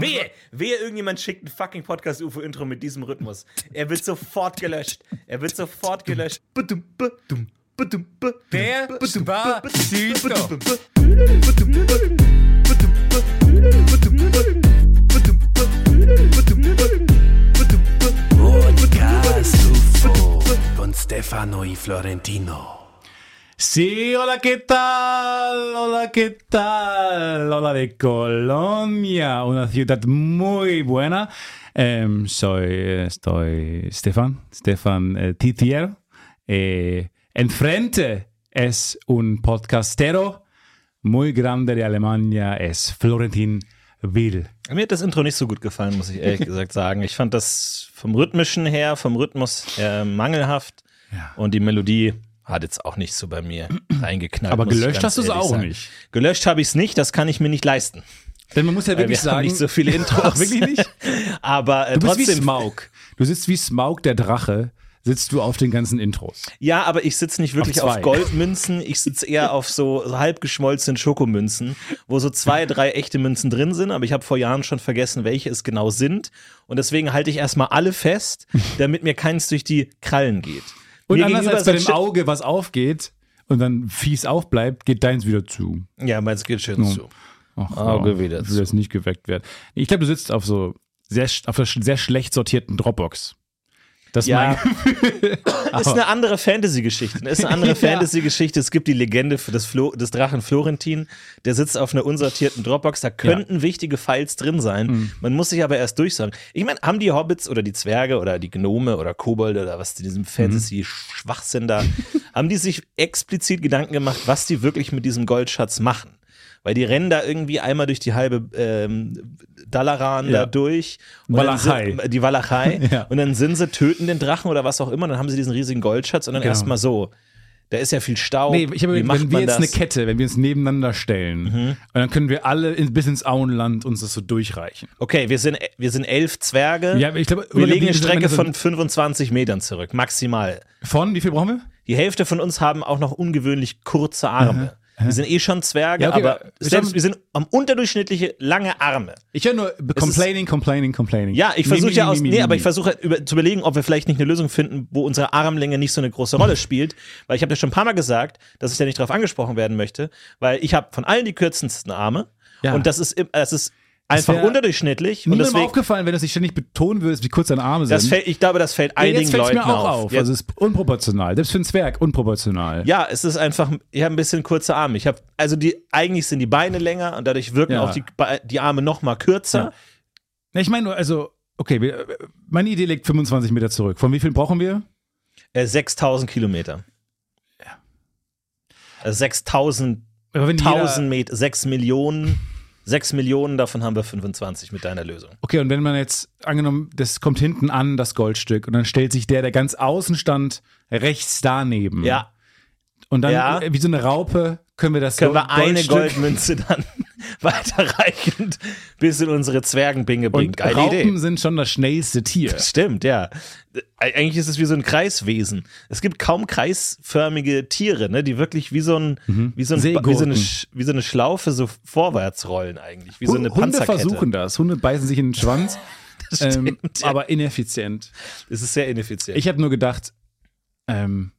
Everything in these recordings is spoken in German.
Wehe, wehe, irgendjemand schickt ein fucking Podcast-UFO-Intro mit diesem Rhythmus. Er wird sofort gelöscht. Er wird sofort gelöscht. Der Spacito. Podcast UFO con Stefano Florentino. Sí, hola, ¿qué tal? Hola, ¿qué tal? Hola de Colombia, una ciudad muy buena. Em, soy, estoy Stefan, Stefan eh, Titier. Eh, enfrente es un podcastero muy grande de Alemania, es Florentin Will. Mir hat das Intro nicht so gut gefallen, muss ich ehrlich gesagt sagen. Ich fand das vom rhythmischen her, vom Rhythmus her mangelhaft. Ja. Und die Melodie hat jetzt auch nicht so bei mir reingeknallt. Aber gelöscht hast du es auch sagen. nicht. Gelöscht habe ich es nicht, das kann ich mir nicht leisten. Denn man muss ja wirklich wir sagen, nicht so viele Intros. Ach, wirklich nicht? Aber äh, Du bist wie trotzdem. Smaug. Du sitzt wie Smaug der Drache, sitzt du auf den ganzen Intros. Ja, aber ich sitze nicht wirklich Auf auf. Goldmünzen, ich sitze eher auf so, so halb geschmolzenen Schokomünzen, wo so zwei, drei echte Münzen drin sind, aber ich habe vor Jahren schon vergessen, welche es genau sind. Und deswegen halte ich erstmal alle fest, damit mir keins durch die Krallen geht. Und anders als bei dem Auge, was aufgeht und dann fies aufbleibt, geht deins wieder zu. Ja, meins geht schön zu. Ach, Auge ja, wieder will zu. jetzt nicht geweckt werden. Ich glaube, du sitzt auf so sehr, auf einer sch- sehr schlecht sortierten Dropbox. Das Ja. Ist eine andere Fantasy-Geschichte. Ist eine andere Ja. Fantasy-Geschichte. Es gibt die Legende für des, Flo des Drachen Florentin. Der sitzt auf einer unsortierten Dropbox. Da könnten wichtige Files drin sein. Mhm. Man muss sich aber erst durchsagen. Ich meine, haben die Hobbits oder die Zwerge oder die Gnome oder Kobolde oder was in diesem Fantasy-Schwachsinn da, haben die sich explizit Gedanken gemacht, was die wirklich mit diesem Goldschatz machen? Weil die rennen da irgendwie einmal durch die halbe ähm, Dalaran Ja. da durch. Walachei. sind- Die Walachei. Ja. Und dann sind sie, töten den Drachen oder was auch immer. Dann haben sie diesen riesigen Goldschatz und dann Genau. erstmal so. Da ist ja viel Staub. nee, ich habe, Wie macht wenn wir jetzt das? eine Kette, wenn wir uns nebeneinander stellen, und dann können wir alle in, bis ins Auenland uns das so durchreichen. Okay, wir sind, wir sind elf Zwerge. Ja, ich glaube, wir legen eine Strecke von 25 Metern zurück, maximal. Von, wie viel brauchen wir? Die Hälfte von uns haben auch noch ungewöhnlich kurze Arme. Wir sind eh schon Zwerge, Ja, okay, aber aber- selbst wir sind am unterdurchschnittliche lange Arme. Ich höre nur complaining, complaining, complaining. Ja, ich versuche ja aus, nee, aber ich versuche über, zu überlegen, ob wir vielleicht nicht eine Lösung finden, wo unsere Armlänge nicht so eine große Rolle spielt, weil ich habe ja schon ein paar Mal gesagt, dass ich da nicht drauf angesprochen werden möchte, weil ich habe von allen die kürzesten Arme Ja. und das ist, das ist einfach unterdurchschnittlich Niemandem deswegen, aufgefallen, wenn du es nicht ständig betonen würdest, wie kurz deine Arme sind. fällt, ich glaube, das fällt Ja, jetzt einigen fällt es Leuten mir auch auf. auf. Ja, Also es ist unproportional. Selbst für einen Zwerg unproportional. ja, es ist einfach, ich habe ein bisschen kurze Arme. Ich habe, also die, eigentlich sind die Beine länger und dadurch wirken Ja. auch die, die Arme noch mal kürzer. Ja. Ich meine nur, also, okay, meine Idee liegt 25 Meter zurück. Von wie viel brauchen wir? Äh, 6000 Kilometer. Ja. 6000 Aber wenn 1000 jeder- Meter, 6 Millionen. 6 Millionen, davon haben wir 25 mit deiner Lösung. Okay, und wenn man jetzt, angenommen, das kommt hinten an, das Goldstück, und dann stellt sich der, der ganz außen stand, rechts daneben. Ja, Und dann, Ja. äh, wie so eine Raupe, können wir das können wir Gold- eine Goldstück- Goldmünze dann weiterreichend bis in unsere Zwergenbinge bringen. Und Geile Raupen Idee. sind schon das schnellste Tier. Stimmt, ja. Eigentlich ist es wie so ein Kreiswesen. Es gibt kaum kreisförmige Tiere, ne, die wirklich wie so ein, wie so, ein, wie so, eine, wie so eine Schlaufe so vorwärts rollen eigentlich. Wie so eine Hunde Panzerkette. versuchen das. Hunde beißen sich in den Schwanz, ähm, stimmt, ja. aber ineffizient. Es ist sehr ineffizient. Ich habe nur gedacht, ähm,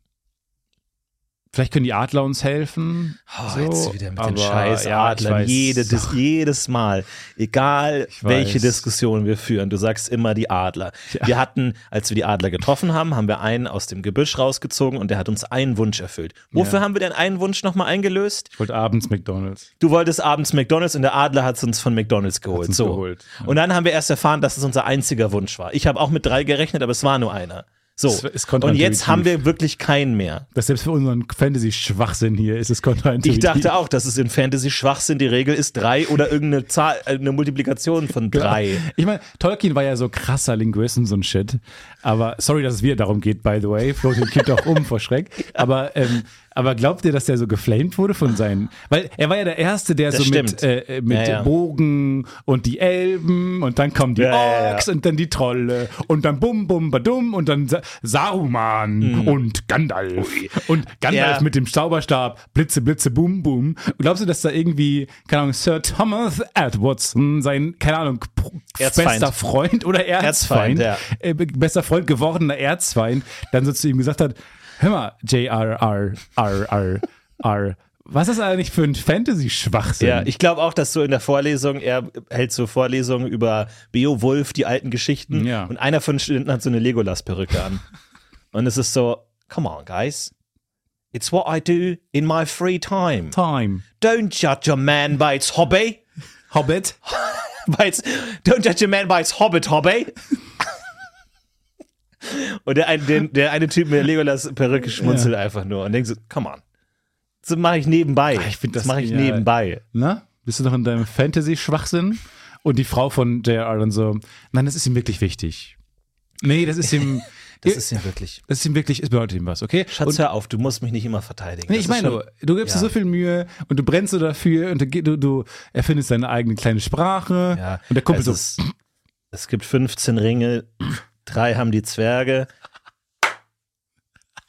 vielleicht können die Adler uns helfen. Oh, so, jetzt wieder mit den aber, scheiß ja, ich Adlern. weiß. Jede, dis, jedes Mal. Egal, welche. Diskussion wir führen, du sagst immer die Adler. Wir hatten, als wir die Adler getroffen haben, haben wir einen aus dem Gebüsch rausgezogen und der hat uns einen Wunsch erfüllt. Wofür Ja. haben wir denn einen Wunsch nochmal eingelöst? Ich wollte abends McDonalds. Du wolltest abends McDonalds und der Adler hat es uns von McDonalds geholt. uns so. geholt, ja. Und dann haben wir erst erfahren, dass es unser einziger Wunsch war. Ich habe auch mit drei gerechnet, aber es war nur einer. So. Das ist Und jetzt haben wir wirklich keinen mehr. Das selbst für unseren Fantasy-Schwachsinn hier ist es kontraintuitiv. Ich dachte auch, dass es in Fantasy Schwachsinn die Regel ist drei oder irgendeine Zahl, äh, eine Multiplikation von drei. Ich meine, Tolkien war ja so krasser Linguist und so ein Shit. Aber sorry, dass es wieder darum geht, by the way. Floating kippt auch um vor Schreck. Aber, ähm, Aber glaubt ihr, dass der so geflamed wurde von seinen? Weil er war ja der Erste, der Das so mit, stimmt. äh, mit Ja, ja. Bogen und die Elben und dann kommen die Ja. Orks und dann die Trolle und dann bum bum badum und dann Sa Saruman und Gandalf und Gandalf Mhm. Mit dem Zauberstab Blitze Blitze bum bum. Glaubst du, dass da irgendwie keine Ahnung Sir Thomas Edwardson sein keine Ahnung Erzfeind. bester Freund oder Erzfeind, Erzfeind, ja. äh, bester Freund gewordener Erzfeind dann so zu ihm gesagt hat, hör mal, J.R.R. R. R. R. Was ist eigentlich für ein Fantasy-Schwachsinn? Ja, ich glaube auch, dass so in der Vorlesung, er hält so Vorlesungen über Beowulf, die alten Geschichten. Ja. Und einer von den Studenten hat so eine Legolas-Perücke an. und es ist so, come on, guys. It's what I do in my free time. Time. Don't judge a man by its hobby. Hobbit. By its, don't judge a man by its hobbit hobby. und der, ein- den, der eine Typ mit der Legolas-Perücke schmunzelt einfach nur und denkt so, come on. Das mache ich nebenbei. Ah, ich find das mache ich genial. nebenbei. Na? Bist du noch in deinem Fantasy-Schwachsinn? Und die Frau von J.R. dann so, nein, das ist ihm wirklich wichtig. Nee, das ist ihm, Das ist ja wirklich. das ist ihm wirklich, es bedeutet ihm was, okay? Schatz, Und, hör auf, du musst mich nicht immer verteidigen. nee, Das ich meine, schon- du, gibst ja. dir so viel Mühe und du brennst so dafür und du, du, erfindest deine eigene kleine Sprache ja, und der Kumpel so, ist, es gibt 15 Ringe, drei haben die Zwerge,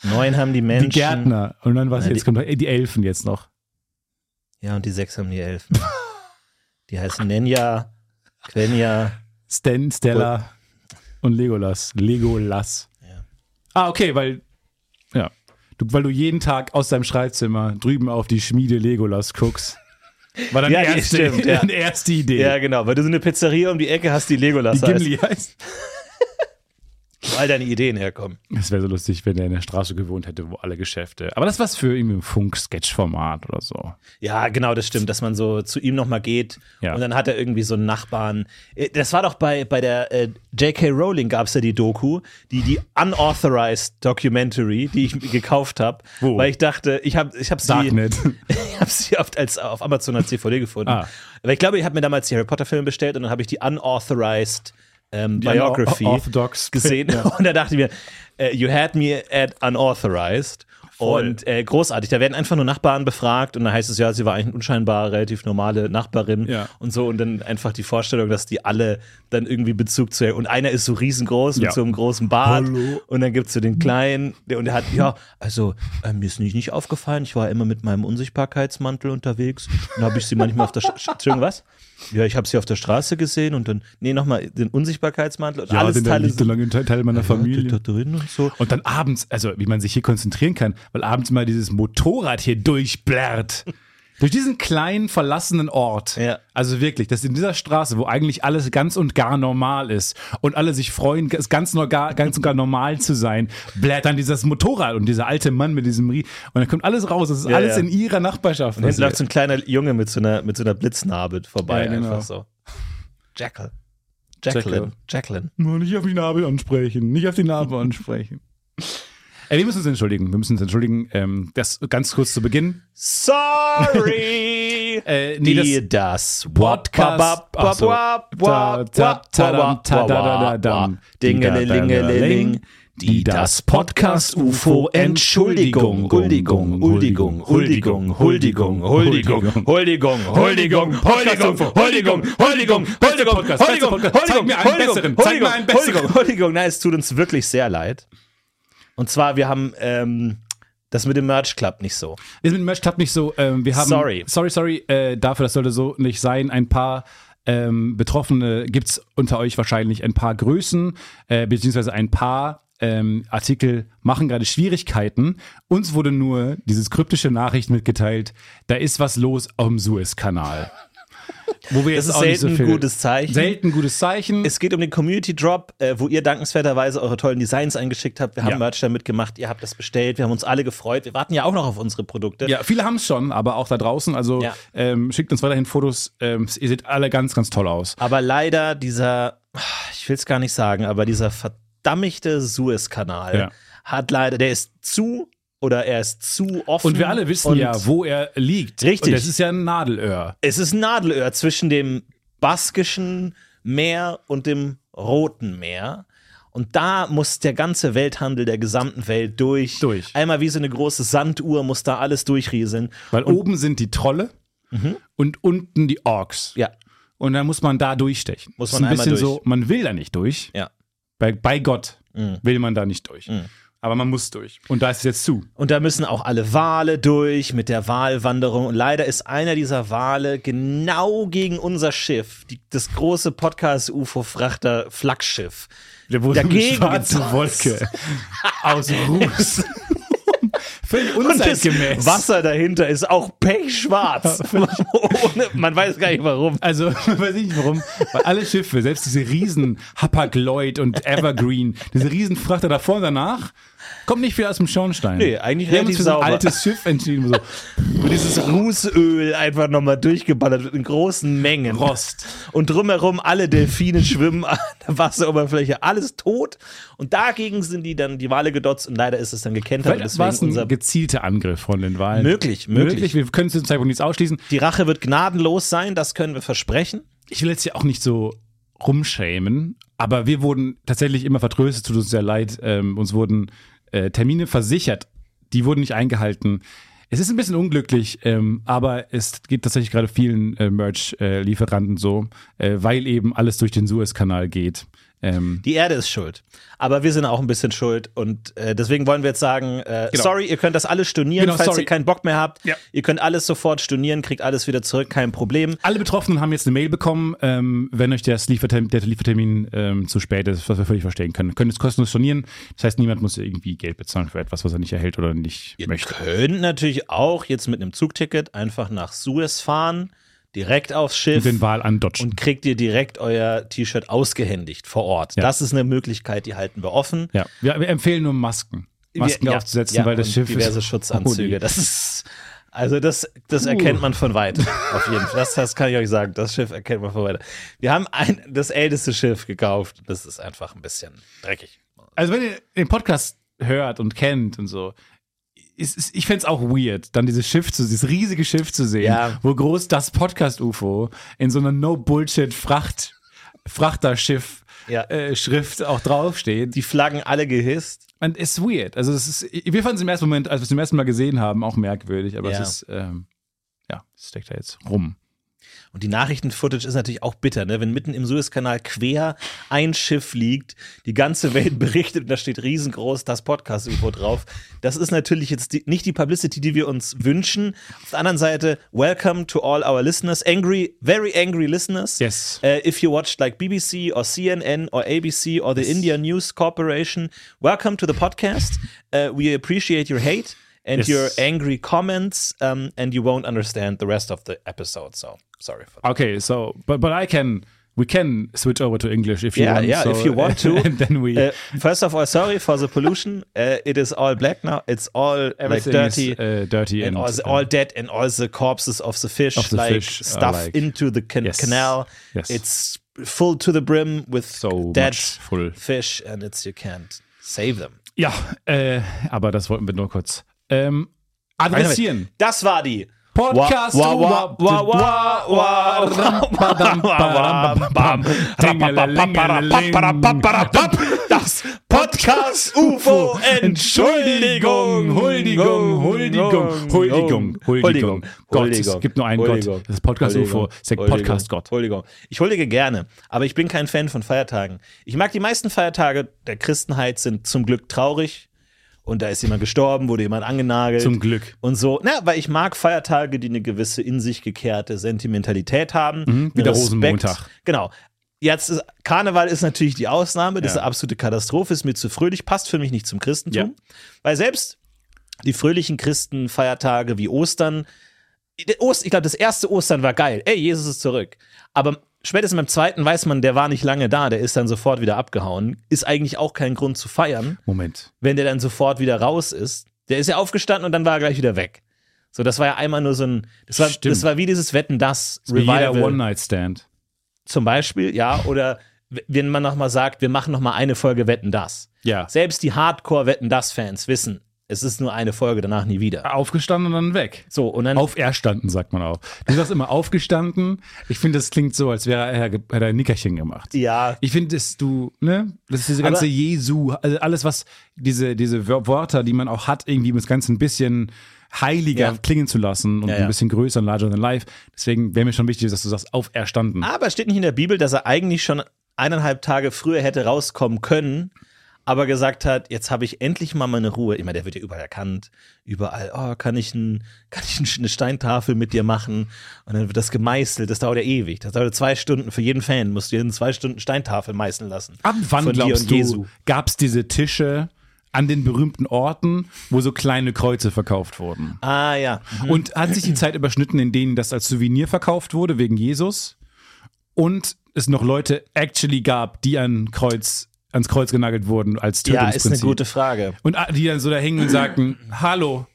neun haben die die Menschen. Gärtner. Und dann was, Nein, jetzt kommt noch, die Elfen jetzt noch. Ja, und die sechs haben die Elfen. die heißen Nenja, Quenya. Stan, Stella und Legolas. Legolas. Ja. Ah, okay, weil, ja. Du, weil du jeden Tag aus deinem Schreibzimmer drüben auf die Schmiede Legolas guckst. War dann Ja, die die erste, stimmt, ja. die erste Idee. Ja, genau, weil du so eine Pizzeria um die Ecke hast, die Legolas die heißt, Gimli heißt. All deine Ideen herkommen. Es wäre so lustig, wenn er in der Straße gewohnt hätte, wo alle Geschäfte. Aber das war's für irgendwie ein Funk-Sketch-Format oder so. Ja, genau, das stimmt, dass man so zu ihm nochmal geht Ja. und dann hat er irgendwie so einen Nachbarn. Äh, Das war doch bei, bei der äh, J.K. Rowling gab es ja die Doku, die, die Unauthorized Documentary, die ich gekauft habe, Wo? weil ich dachte, ich habe ich hab sie, ich habe sie oft als, auf Amazon als DVD gefunden. Ah. Aber ich glaube, ich habe mir damals die Harry Potter Filme bestellt und dann habe ich die Unauthorized ähm, Biography Orthodox gesehen und da dachte ich mir, äh, you had me at unauthorized. Voll. Und äh, großartig. Da werden einfach nur Nachbarn befragt und dann heißt es ja, sie war eigentlich eine unscheinbar relativ normale Nachbarin Ja. und so und dann einfach die Vorstellung, dass die alle dann irgendwie Bezug zu und einer ist so riesengroß mit Ja. so einem großen Bart Hallo. und dann gibt's so den kleinen der, und der hat ja also äh, mir ist nicht, nicht aufgefallen, ich war immer mit meinem Unsichtbarkeitsmantel unterwegs und habe ich sie manchmal auf der Entschuldigung, was? Ja, ich habe sie auf der Straße gesehen und dann nee nochmal den Unsichtbarkeitsmantel und Ja, alles Teile liegt so lange Teil Teil meiner ja, Familie. da drin und so. Und dann abends, also wie man sich hier konzentrieren kann, weil abends mal dieses Motorrad hier durchblärrt. Durch diesen kleinen verlassenen Ort. Ja. Also wirklich, dass in dieser Straße, wo eigentlich alles ganz und gar normal ist und alle sich freuen, es ganz, nur gar, ganz und gar normal zu sein, blärt dann dieses Motorrad und dieser alte Mann mit diesem Rie und dann kommt alles raus. Das ist Ja, alles ja. in ihrer Nachbarschaft. Und hinten läuft passiert. so ein kleiner Junge mit so einer, mit so einer Blitznarbe vorbei, Ja, genau. einfach so. Jackal. Jacqueline. Jacqueline. Nur nicht auf die Narbe ansprechen, nicht auf die Narbe ansprechen. Ey, wir müssen uns entschuldigen. Wir müssen uns entschuldigen. Ähm, das ganz kurz zu Beginn. Sorry. Äh, nee, Die das Podcast-. Dingelingeling. Die das Podcast UFO Entschuldigung, Huldigung, Huldigung, Huldigung, Huldigung, Huldigung, Huldigung, Huldigung, Huldigung, Huldigung, Huldigung, Huldigung, Podcast, beste Huldigung, Podcast. Zeig Huldigung, mir einen Huldigung, besseren, zeig mir einen besseren. Huldigung, Huldigung. Nein, es tut uns wirklich sehr leid. Und zwar, wir haben ähm, das mit dem Merch Club nicht so. Sind mit Merch Club nicht so. Ähm, wir haben, Sorry. Sorry, sorry. Äh, dafür, das sollte so nicht sein. Ein paar ähm, Betroffene gibt es unter euch wahrscheinlich ein paar Größen, äh, beziehungsweise ein paar ähm, Artikel machen gerade Schwierigkeiten. Uns wurde nur dieses kryptische Nachricht mitgeteilt, da ist was los dem Suezkanal. Wo wir Das jetzt ist auch nicht so selten viel, ein gutes Zeichen. Selten gutes Zeichen. Es geht um den Community Drop, äh, wo ihr dankenswerterweise eure tollen Designs eingeschickt habt. Wir haben Ja. Merch damit gemacht, ihr habt das bestellt, wir haben uns alle gefreut. Wir warten ja auch noch auf unsere Produkte. Ja, viele haben es schon, aber auch da draußen. Also Ja. ähm, schickt uns weiterhin Fotos. Ähm, ihr seht alle ganz, ganz toll aus. Aber leider dieser, ich will es gar nicht sagen, aber dieser verdammte Suezkanal Ja. hat leider, der ist zu oder er ist zu offen. Und wir alle wissen und ja, wo er liegt. Richtig. Und das ist ja ein Nadelöhr. Es ist ein Nadelöhr zwischen dem baskischen Meer und dem Roten Meer. Und da muss der ganze Welthandel der gesamten Welt durch. Durch. Einmal wie so eine große Sanduhr muss da alles durchrieseln. Weil oben sind die Trolle und unten die Orks. Ja, Und dann muss man da durchstechen. Muss Das man ist ein bisschen durch. so, man will da nicht durch. ja. Bei, bei Gott Mhm. will man da nicht durch. Aber man muss durch. Und da ist es jetzt zu. Und da müssen auch alle Wale durch mit der Walwanderung. Und leider ist einer dieser Wale genau gegen unser Schiff, die, das große Podcast-UFO-Frachter-Flaggschiff. Der wurde Dagegen schwarze. Wolke aus Ruß. Völlig Und das unzeitgemäß. Wasser dahinter ist auch pechschwarz. Man weiß gar nicht warum. Also, weiß ich nicht warum, weil alle Schiffe, selbst diese riesen Hapag-Lloyd und Evergreen, diese riesen Frachter davor und danach, kommt nicht viel aus dem Schornstein. Nee, eigentlich Wir haben uns für so ein altes Schiff entschieden, so Und dieses Rußöl einfach nochmal durchgeballert wird in großen Mengen. Rost. Und drumherum alle Delfine schwimmen an der Wasseroberfläche, alles tot. Und dagegen sind die dann die Wale gedotzt und leider ist es dann gekentert. Vielleicht war es ein gezielter Angriff von den Wahlen. Möglich, möglich. Wir können zu dem Zeitpunkt nichts ausschließen. Die Rache wird gnadenlos sein, das können wir versprechen. Ich will jetzt ja auch nicht so rumschämen, aber wir wurden tatsächlich immer vertröstet, tut uns sehr leid. Ähm, uns wurden äh, Termine versichert, die wurden nicht eingehalten. Es ist ein bisschen unglücklich, ähm, aber es geht tatsächlich gerade vielen äh, Merch-Lieferanten so, äh, weil eben alles durch den Suezkanal geht. Ähm, Die Erde ist schuld. Aber wir sind auch ein bisschen schuld. Und äh, deswegen wollen wir jetzt sagen, äh, Genau. sorry, ihr könnt das alles stornieren, Genau, falls sorry. ihr keinen Bock mehr habt. Ja. Ihr könnt alles sofort stornieren, kriegt alles wieder zurück, kein Problem. alle Betroffenen haben jetzt eine Mail bekommen, ähm, wenn euch das Liefertermin, der Liefertermin ähm, zu spät ist, was wir völlig verstehen können. Können es kostenlos stornieren. Das heißt, niemand muss irgendwie Geld bezahlen für etwas, was er nicht erhält oder nicht Ihr möchte. könnt natürlich auch jetzt mit einem Zugticket einfach nach Suez fahren, direkt aufs Schiff. Den Wahl andotschen. und kriegt ihr direkt euer T-Shirt ausgehändigt vor Ort. Ja. Das ist eine Möglichkeit, die halten wir offen. Ja, wir, wir empfehlen nur Masken. Masken Wir- aufzusetzen, ja, weil das Schiff diverse ist. Schutzanzüge. Das ist also das, das erkennt man von weit. Auf jeden Fall. Das, das kann ich euch sagen. Das Schiff erkennt man von weit. Wir haben ein, das älteste Schiff gekauft. Das ist einfach ein bisschen dreckig. Also wenn ihr den Podcast hört und kennt und so, ist, ich fänd's auch weird, dann dieses Schiff zu, dieses riesige Schiff zu sehen, Ja. wo groß das Podcast-UFO in so einer No-Bullshit-Fracht, Frachterschiff Ja. äh, Schrift auch draufsteht. Die Flaggen alle gehisst. Und es ist weird. Also es ist, wir fanden es im ersten Moment, als wir es zum ersten Mal gesehen haben, auch merkwürdig, aber Ja. es ist, ähm, ja, es steckt da jetzt rum. Und die Nachrichten-Footage ist natürlich auch bitter, ne? wenn mitten im Suezkanal quer ein Schiff liegt, die ganze Welt berichtet und da steht riesengroß das Podcast-UFO drauf. Das ist natürlich jetzt die, nicht die Publicity, die wir uns wünschen. Auf der anderen Seite, welcome to all our listeners, angry, very angry listeners. Yes. Uh, if you watched like BBC or CNN or ABC or the India News Corporation, welcome to the podcast. Uh, we appreciate your hate and Yes. your angry comments, um, and you won't understand the rest of the episode. So sorry for that. Okay, so, but, but I can, we can switch over to English if you Yeah, want. yeah, so, if you want to. and then we, Uh, first of all, sorry for the pollution. Uh, it is all black now. It's all like everything dirty. is uh, dirty and and, all, the, uh, all dead and all the corpses of the fish, Of the like fish stuff like- into the can- Yes. canal. Yes. It's full to the brim with So dead full. fish, and it's you can't save them. Ja, äh, aber das wollten wir nur kurz ähm, adressieren. Das war die Podcast. Das Podcast UFO Entschuldigung. Huldigung, Huldigung, Huldigung, Huldigung. Gott, es gibt nur einen Gott. Das ist Podcast UFO, der Podcast Gott. Huldigung. Ich huldige gerne, aber ich bin kein Fan von Feiertagen. Ich mag die meisten Feiertage der Christenheit sind zum Glück traurig und da ist jemand gestorben, wurde jemand angenagelt. Zum Glück. Und so, na, weil ich mag Feiertage, die eine gewisse in sich gekehrte Sentimentalität haben. wie der. Rosenmontag. Genau. Jetzt ist, Karneval ist natürlich die Ausnahme, das ist Ja. eine absolute Katastrophe, ist mir zu fröhlich, passt für mich nicht zum Christentum. Ja. Weil selbst die fröhlichen Christenfeiertage wie Ostern, Ost, ich glaube, das erste Ostern war geil. Ey, Jesus ist zurück. Aber spätestens beim zweiten weiß man, der war nicht lange da, der ist dann sofort wieder abgehauen. Ist eigentlich auch kein Grund zu feiern Moment. wenn der dann sofort wieder raus ist. Der ist ja aufgestanden und dann war er gleich wieder weg. So, das war ja einmal nur so ein, das war, Stimmt. das war wie dieses Wetten das Wie Revival One-Night-Stand. zum Beispiel, ja, oder wenn man nochmal sagt, wir machen nochmal eine Folge Wetten das. Ja. Selbst die Hardcore Wetten das Fans wissen, Es ist nur eine Folge, danach nie wieder. Aufgestanden und dann weg. So, und dann Auferstanden, sagt man auch. Du sagst immer aufgestanden. Ich finde, das klingt so, als wäre er, hätte er ein Nickerchen gemacht. Ja. Ich finde, dass du, ne, das ist diese ganze Aber- Jesu, also alles, was diese, diese Wör- Wörter, die man auch hat, irgendwie das Ganze ein bisschen heiliger Ja. klingen zu lassen und Ja, ja. ein bisschen größer und larger than life. Deswegen wäre mir schon wichtig, dass du sagst, auferstanden. Aber steht nicht in der Bibel, dass er eigentlich schon eineinhalb Tage früher hätte rauskommen können, aber gesagt hat, jetzt habe ich endlich mal meine Ruhe. Meine, der wird ja überall erkannt. Überall, oh, kann ich, ein, kann ich ein- eine Steintafel mit dir machen? Und dann wird das gemeißelt. Das dauert ja ewig. Das dauert zwei Stunden. Für jeden Fan musst du in zwei Stunden Steintafel meißeln lassen. Ab wann glaubst du, gab es diese Tische an den berühmten Orten, wo so kleine Kreuze verkauft wurden? Ah, ja. Und hat sich die Zeit überschnitten, in denen das als Souvenir verkauft wurde, wegen Jesus? Und es noch Leute actually gab, die an Kreuz, ans Kreuz genagelt wurden als Ja, ist eine Tötungsprinzip? gute Frage. Und die dann so da hingen und sagten, hallo,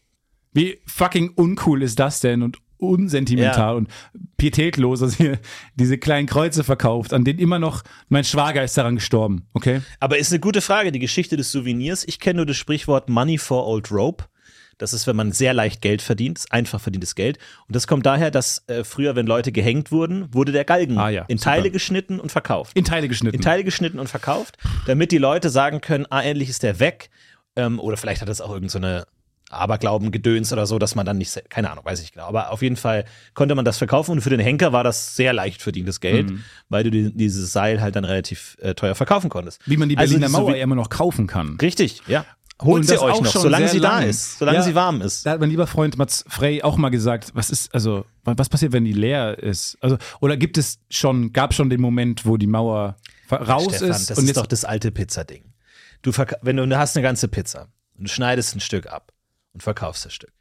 wie fucking uncool ist das denn und unsentimental Ja. und pietätlos, dass ihr diese kleinen Kreuze verkauft, an denen immer noch, mein Schwager ist daran gestorben, okay? Aber ist eine gute Frage, die Geschichte des Souvenirs. Ich kenne nur das Sprichwort Money for Old Rope. Das ist, wenn man sehr leicht Geld verdient, einfach verdientes Geld. Und das kommt daher, dass äh, früher, wenn Leute gehängt wurden, wurde der Galgen Ah ja, in super. Teile geschnitten und verkauft. In Teile geschnitten. in Teile geschnitten und verkauft, damit die Leute sagen können, ah, endlich ist der weg. Ähm, oder vielleicht hat es auch irgendeine so eine Aberglauben-Gedöns oder so, dass man dann nicht, keine Ahnung, weiß ich genau. Aber auf jeden Fall konnte man das verkaufen und für den Henker war das sehr leicht verdientes Geld, Mhm. weil du die, dieses Seil halt dann relativ äh, teuer verkaufen konntest. Wie man die Also Berliner die Mauer Souvi- ja immer noch kaufen kann. Richtig, ja. Holt Und sie euch noch, schon solange sie da lang. ist, solange Ja. sie warm ist. Da hat mein lieber Freund Mats Frey auch mal gesagt, was ist, also, was passiert, wenn die leer ist? Also, oder gibt es schon, gab schon den Moment, wo die Mauer raus Stefan, ist das und ist jetzt doch das alte Pizzading. Du wenn du, du hast eine ganze Pizza und du schneidest ein Stück ab und verkaufst das Stück.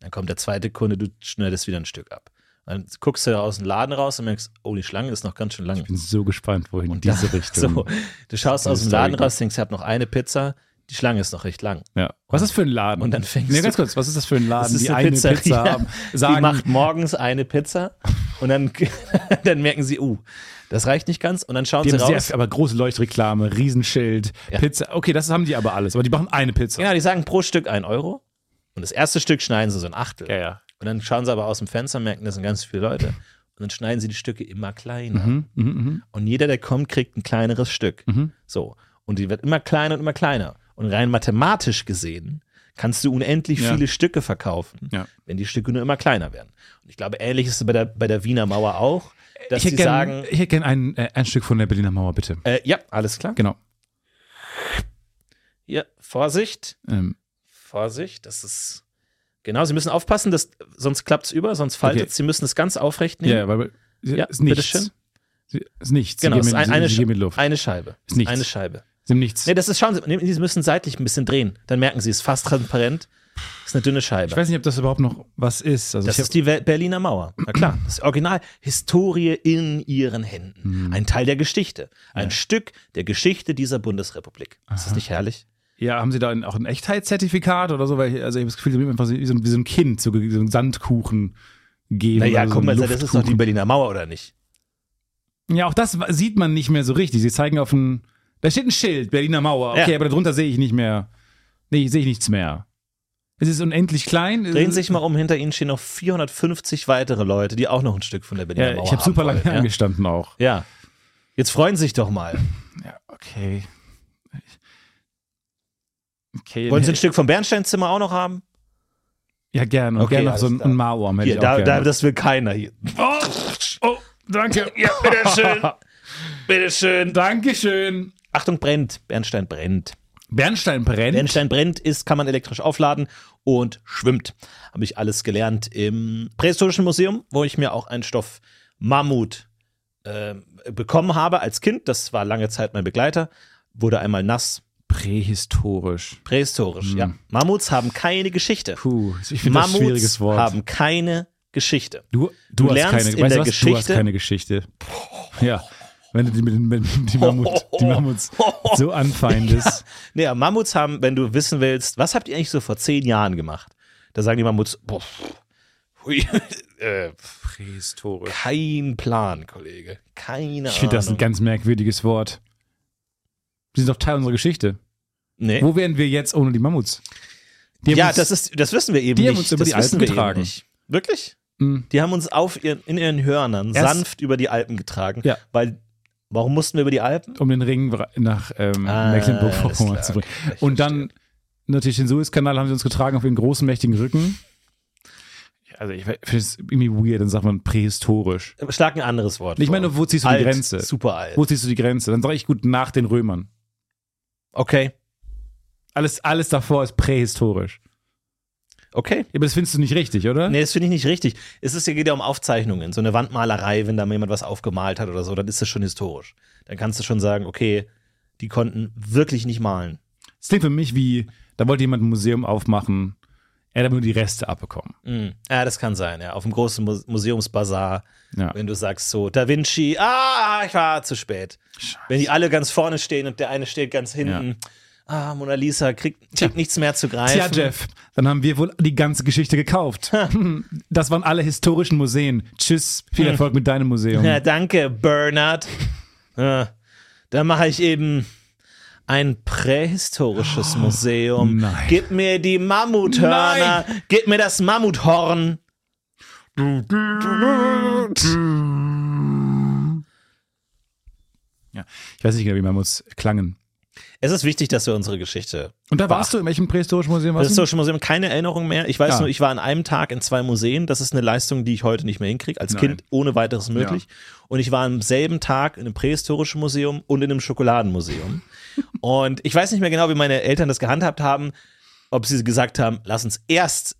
Dann kommt der zweite Kunde, du schneidest wieder ein Stück ab. Dann guckst du aus dem Laden raus und merkst, oh, die Schlange ist noch ganz schön lang. Ich bin so gespannt, wohin diese Richtung. So, du schaust aus dem Laden raus, denkst, ich habe noch eine Pizza, die Schlange ist noch recht lang. Ja. Was ist das für ein Laden? Und dann fängst nee, du- ganz kurz, was ist das für ein Laden, die eine Pizzeria, Pizza haben? Sagen, die macht morgens eine Pizza und dann, dann merken sie, uh, das reicht nicht ganz und dann schauen die sie raus. sehr, aber große Leuchtreklame, Riesenschild, Ja. Pizza. Okay, das haben die aber alles, aber die machen eine Pizza. Genau, die sagen pro Stück ein Euro und das erste Stück schneiden sie so ein Achtel. Ja, ja. Und dann schauen sie aber aus dem Fenster und merken, das sind ganz viele Leute. Und dann schneiden sie die Stücke immer kleiner. Mhm, mhm, mhm. Und jeder, der kommt, kriegt ein kleineres Stück. Mhm. So. Und die wird immer kleiner und immer kleiner. Und rein mathematisch gesehen kannst du unendlich Ja. viele Stücke verkaufen, Ja. wenn die Stücke nur immer kleiner werden. Und ich glaube, ähnlich ist es bei der, bei der Wiener Mauer auch, dass Ich sie hätte gerne sagen, ich hätte gern ein, äh, ein Stück von der Berliner Mauer, bitte. äh, ja, alles klar. Genau. Ja, Vorsicht, Ähm, Vorsicht, das ist, genau, sie müssen aufpassen, dass, sonst klappt es über, sonst faltet Okay. Sie müssen es ganz aufrecht nehmen. ja, weil Ja, ist nichts. bitteschön. Sie- Ist nichts. Genau, sie ist ein, eine, eine Scheibe. Ist nichts. Eine Scheibe. Haben nichts. Nee, das ist, schauen Sie, Sie müssen seitlich ein bisschen drehen. Dann merken Sie, es ist fast transparent. Ist eine dünne Scheibe. Ich weiß nicht, ob das überhaupt noch was ist. Also das ich ist die Berliner Mauer. Na klar, das Original. Historie in Ihren Händen. Hm. Ein Teil der Geschichte. Ein Stück der Geschichte dieser Bundesrepublik. Ist das nicht herrlich? Ja, haben Sie da auch ein Echtheitszertifikat oder so? Weil ich, also ich habe das Gefühl, Sie haben einfach wie, so ein, wie so ein Kind, so, so einen Sandkuchen geben. Naja, so guck mal, einen das ist doch die. Berliner Mauer, oder nicht? Ja, auch das sieht man nicht mehr so richtig. Sie zeigen auf ein. Da steht ein Schild, Berliner Mauer. Okay, Ja. aber darunter sehe ich nicht mehr. Nee, sehe ich nichts mehr. Es ist unendlich klein. Drehen Sie sich mal um, hinter Ihnen stehen noch 450 weitere Leute, die auch noch ein Stück von der Berliner Ja, Mauer ich habe super lange wollen, angestanden auch. ja? Jetzt freuen Sie sich doch mal. Ja, okay. Okay. Wollen Sie ein Stück vom Bernsteinzimmer auch noch haben? Ja, gerne. Okay, gerne noch so ein, Mauer. Hier, da, da, das will keiner hier. oh, oh, danke. Ja, bitteschön. bitteschön. Dankeschön. Achtung, brennt. Bernstein brennt. Bernstein brennt. Bernstein brennt ist, kann man elektrisch aufladen und schwimmt. Habe ich alles gelernt im Prähistorischen Museum, wo ich mir auch einen Stoff Mammut äh, bekommen habe als Kind. Das war lange Zeit mein Begleiter. Wurde einmal nass. Prähistorisch. Prähistorisch, ja. Mammuts haben keine Geschichte. Puh, ich finde das ein schwieriges Wort. haben keine Geschichte. du, du, Du hast lernst keine, in der du was? Du hast Geschichte- keine Geschichte. Ja. Wenn du die, mit, den- mit, die, Mammut, die Mammuts so anfeindest. Naja, Mammuts haben, wenn du wissen willst, was habt ihr eigentlich so vor zehn Jahren gemacht? Da sagen die Mammuts, boah, hui, äh, Prähistorisch. kein Plan, Kollege. Keine Ich finde das ein Ahnung. ganz merkwürdiges Wort. Die sind doch Teil unserer Geschichte. nee. Wo wären wir jetzt ohne die Mammuts? Die Ja, uns, das ist, das wissen wir eben die nicht. haben uns über das die Alpen wir getragen. Nicht. Wirklich? Mhm. Die haben uns auf ihren, in ihren Hörnern Erst- sanft über die Alpen getragen. Ja. Weil, warum mussten wir über die Alpen? um den Ring nach ähm, Ah, Mecklenburg-Vorpommern zu bringen. Und dann natürlich den Suezkanal haben sie uns getragen auf ihren großen, mächtigen Rücken. Also ich finde es irgendwie weird, dann sagt man prähistorisch. Schlag ein anderes Wort. Ich meine, wo ziehst du alt, die Grenze? Super alt. Wo ziehst du die Grenze? Dann sage ich gut nach den Römern. Okay. Alles, alles davor ist prähistorisch. Okay. Ja, aber das findest du nicht richtig, oder? Nee, das finde ich nicht richtig. Es ist, geht ja um Aufzeichnungen. So eine Wandmalerei, wenn da mal jemand was aufgemalt hat oder so, dann ist das schon historisch. Dann kannst du schon sagen, okay, die konnten wirklich nicht malen. Es klingt für mich wie, da wollte jemand ein Museum aufmachen, er hat nur die Reste abbekommen. Mhm. Ja, das kann sein, ja. Auf dem großen Mu Museumsbazar, Ja. wenn du sagst so, Da Vinci, ah, ich war zu spät. Wenn die alle ganz vorne stehen und der eine steht ganz hinten. Ah, Mona Lisa kriegt, kriegt nichts mehr zu greifen. Tja, Jeff, dann haben wir wohl die ganze Geschichte gekauft. Das waren alle historischen Museen. Tschüss, viel Erfolg mit deinem Museum. Ja, danke, Bernard. Ja, da mache ich eben ein prähistorisches Museum. nein. Gib mir die Mammuthörner. Gib mir das Mammuthorn. Ja. Ich weiß nicht genau, wie Mammuts klangen. Es ist wichtig, dass wir unsere Geschichte. Und da warst du in welchem prähistorischen Museum? Warst du? Historische Museum, keine Erinnerung mehr. Ich weiß Ja. nur, ich war an einem Tag in zwei Museen. Das ist eine Leistung, die ich heute nicht mehr hinkriege. Als Nein. Kind ohne weiteres möglich. Und ich war am selben Tag in einem prähistorischen Museum und in einem Schokoladenmuseum. und ich weiß nicht mehr genau, wie meine Eltern das gehandhabt haben. Ob sie gesagt haben, lass uns erst,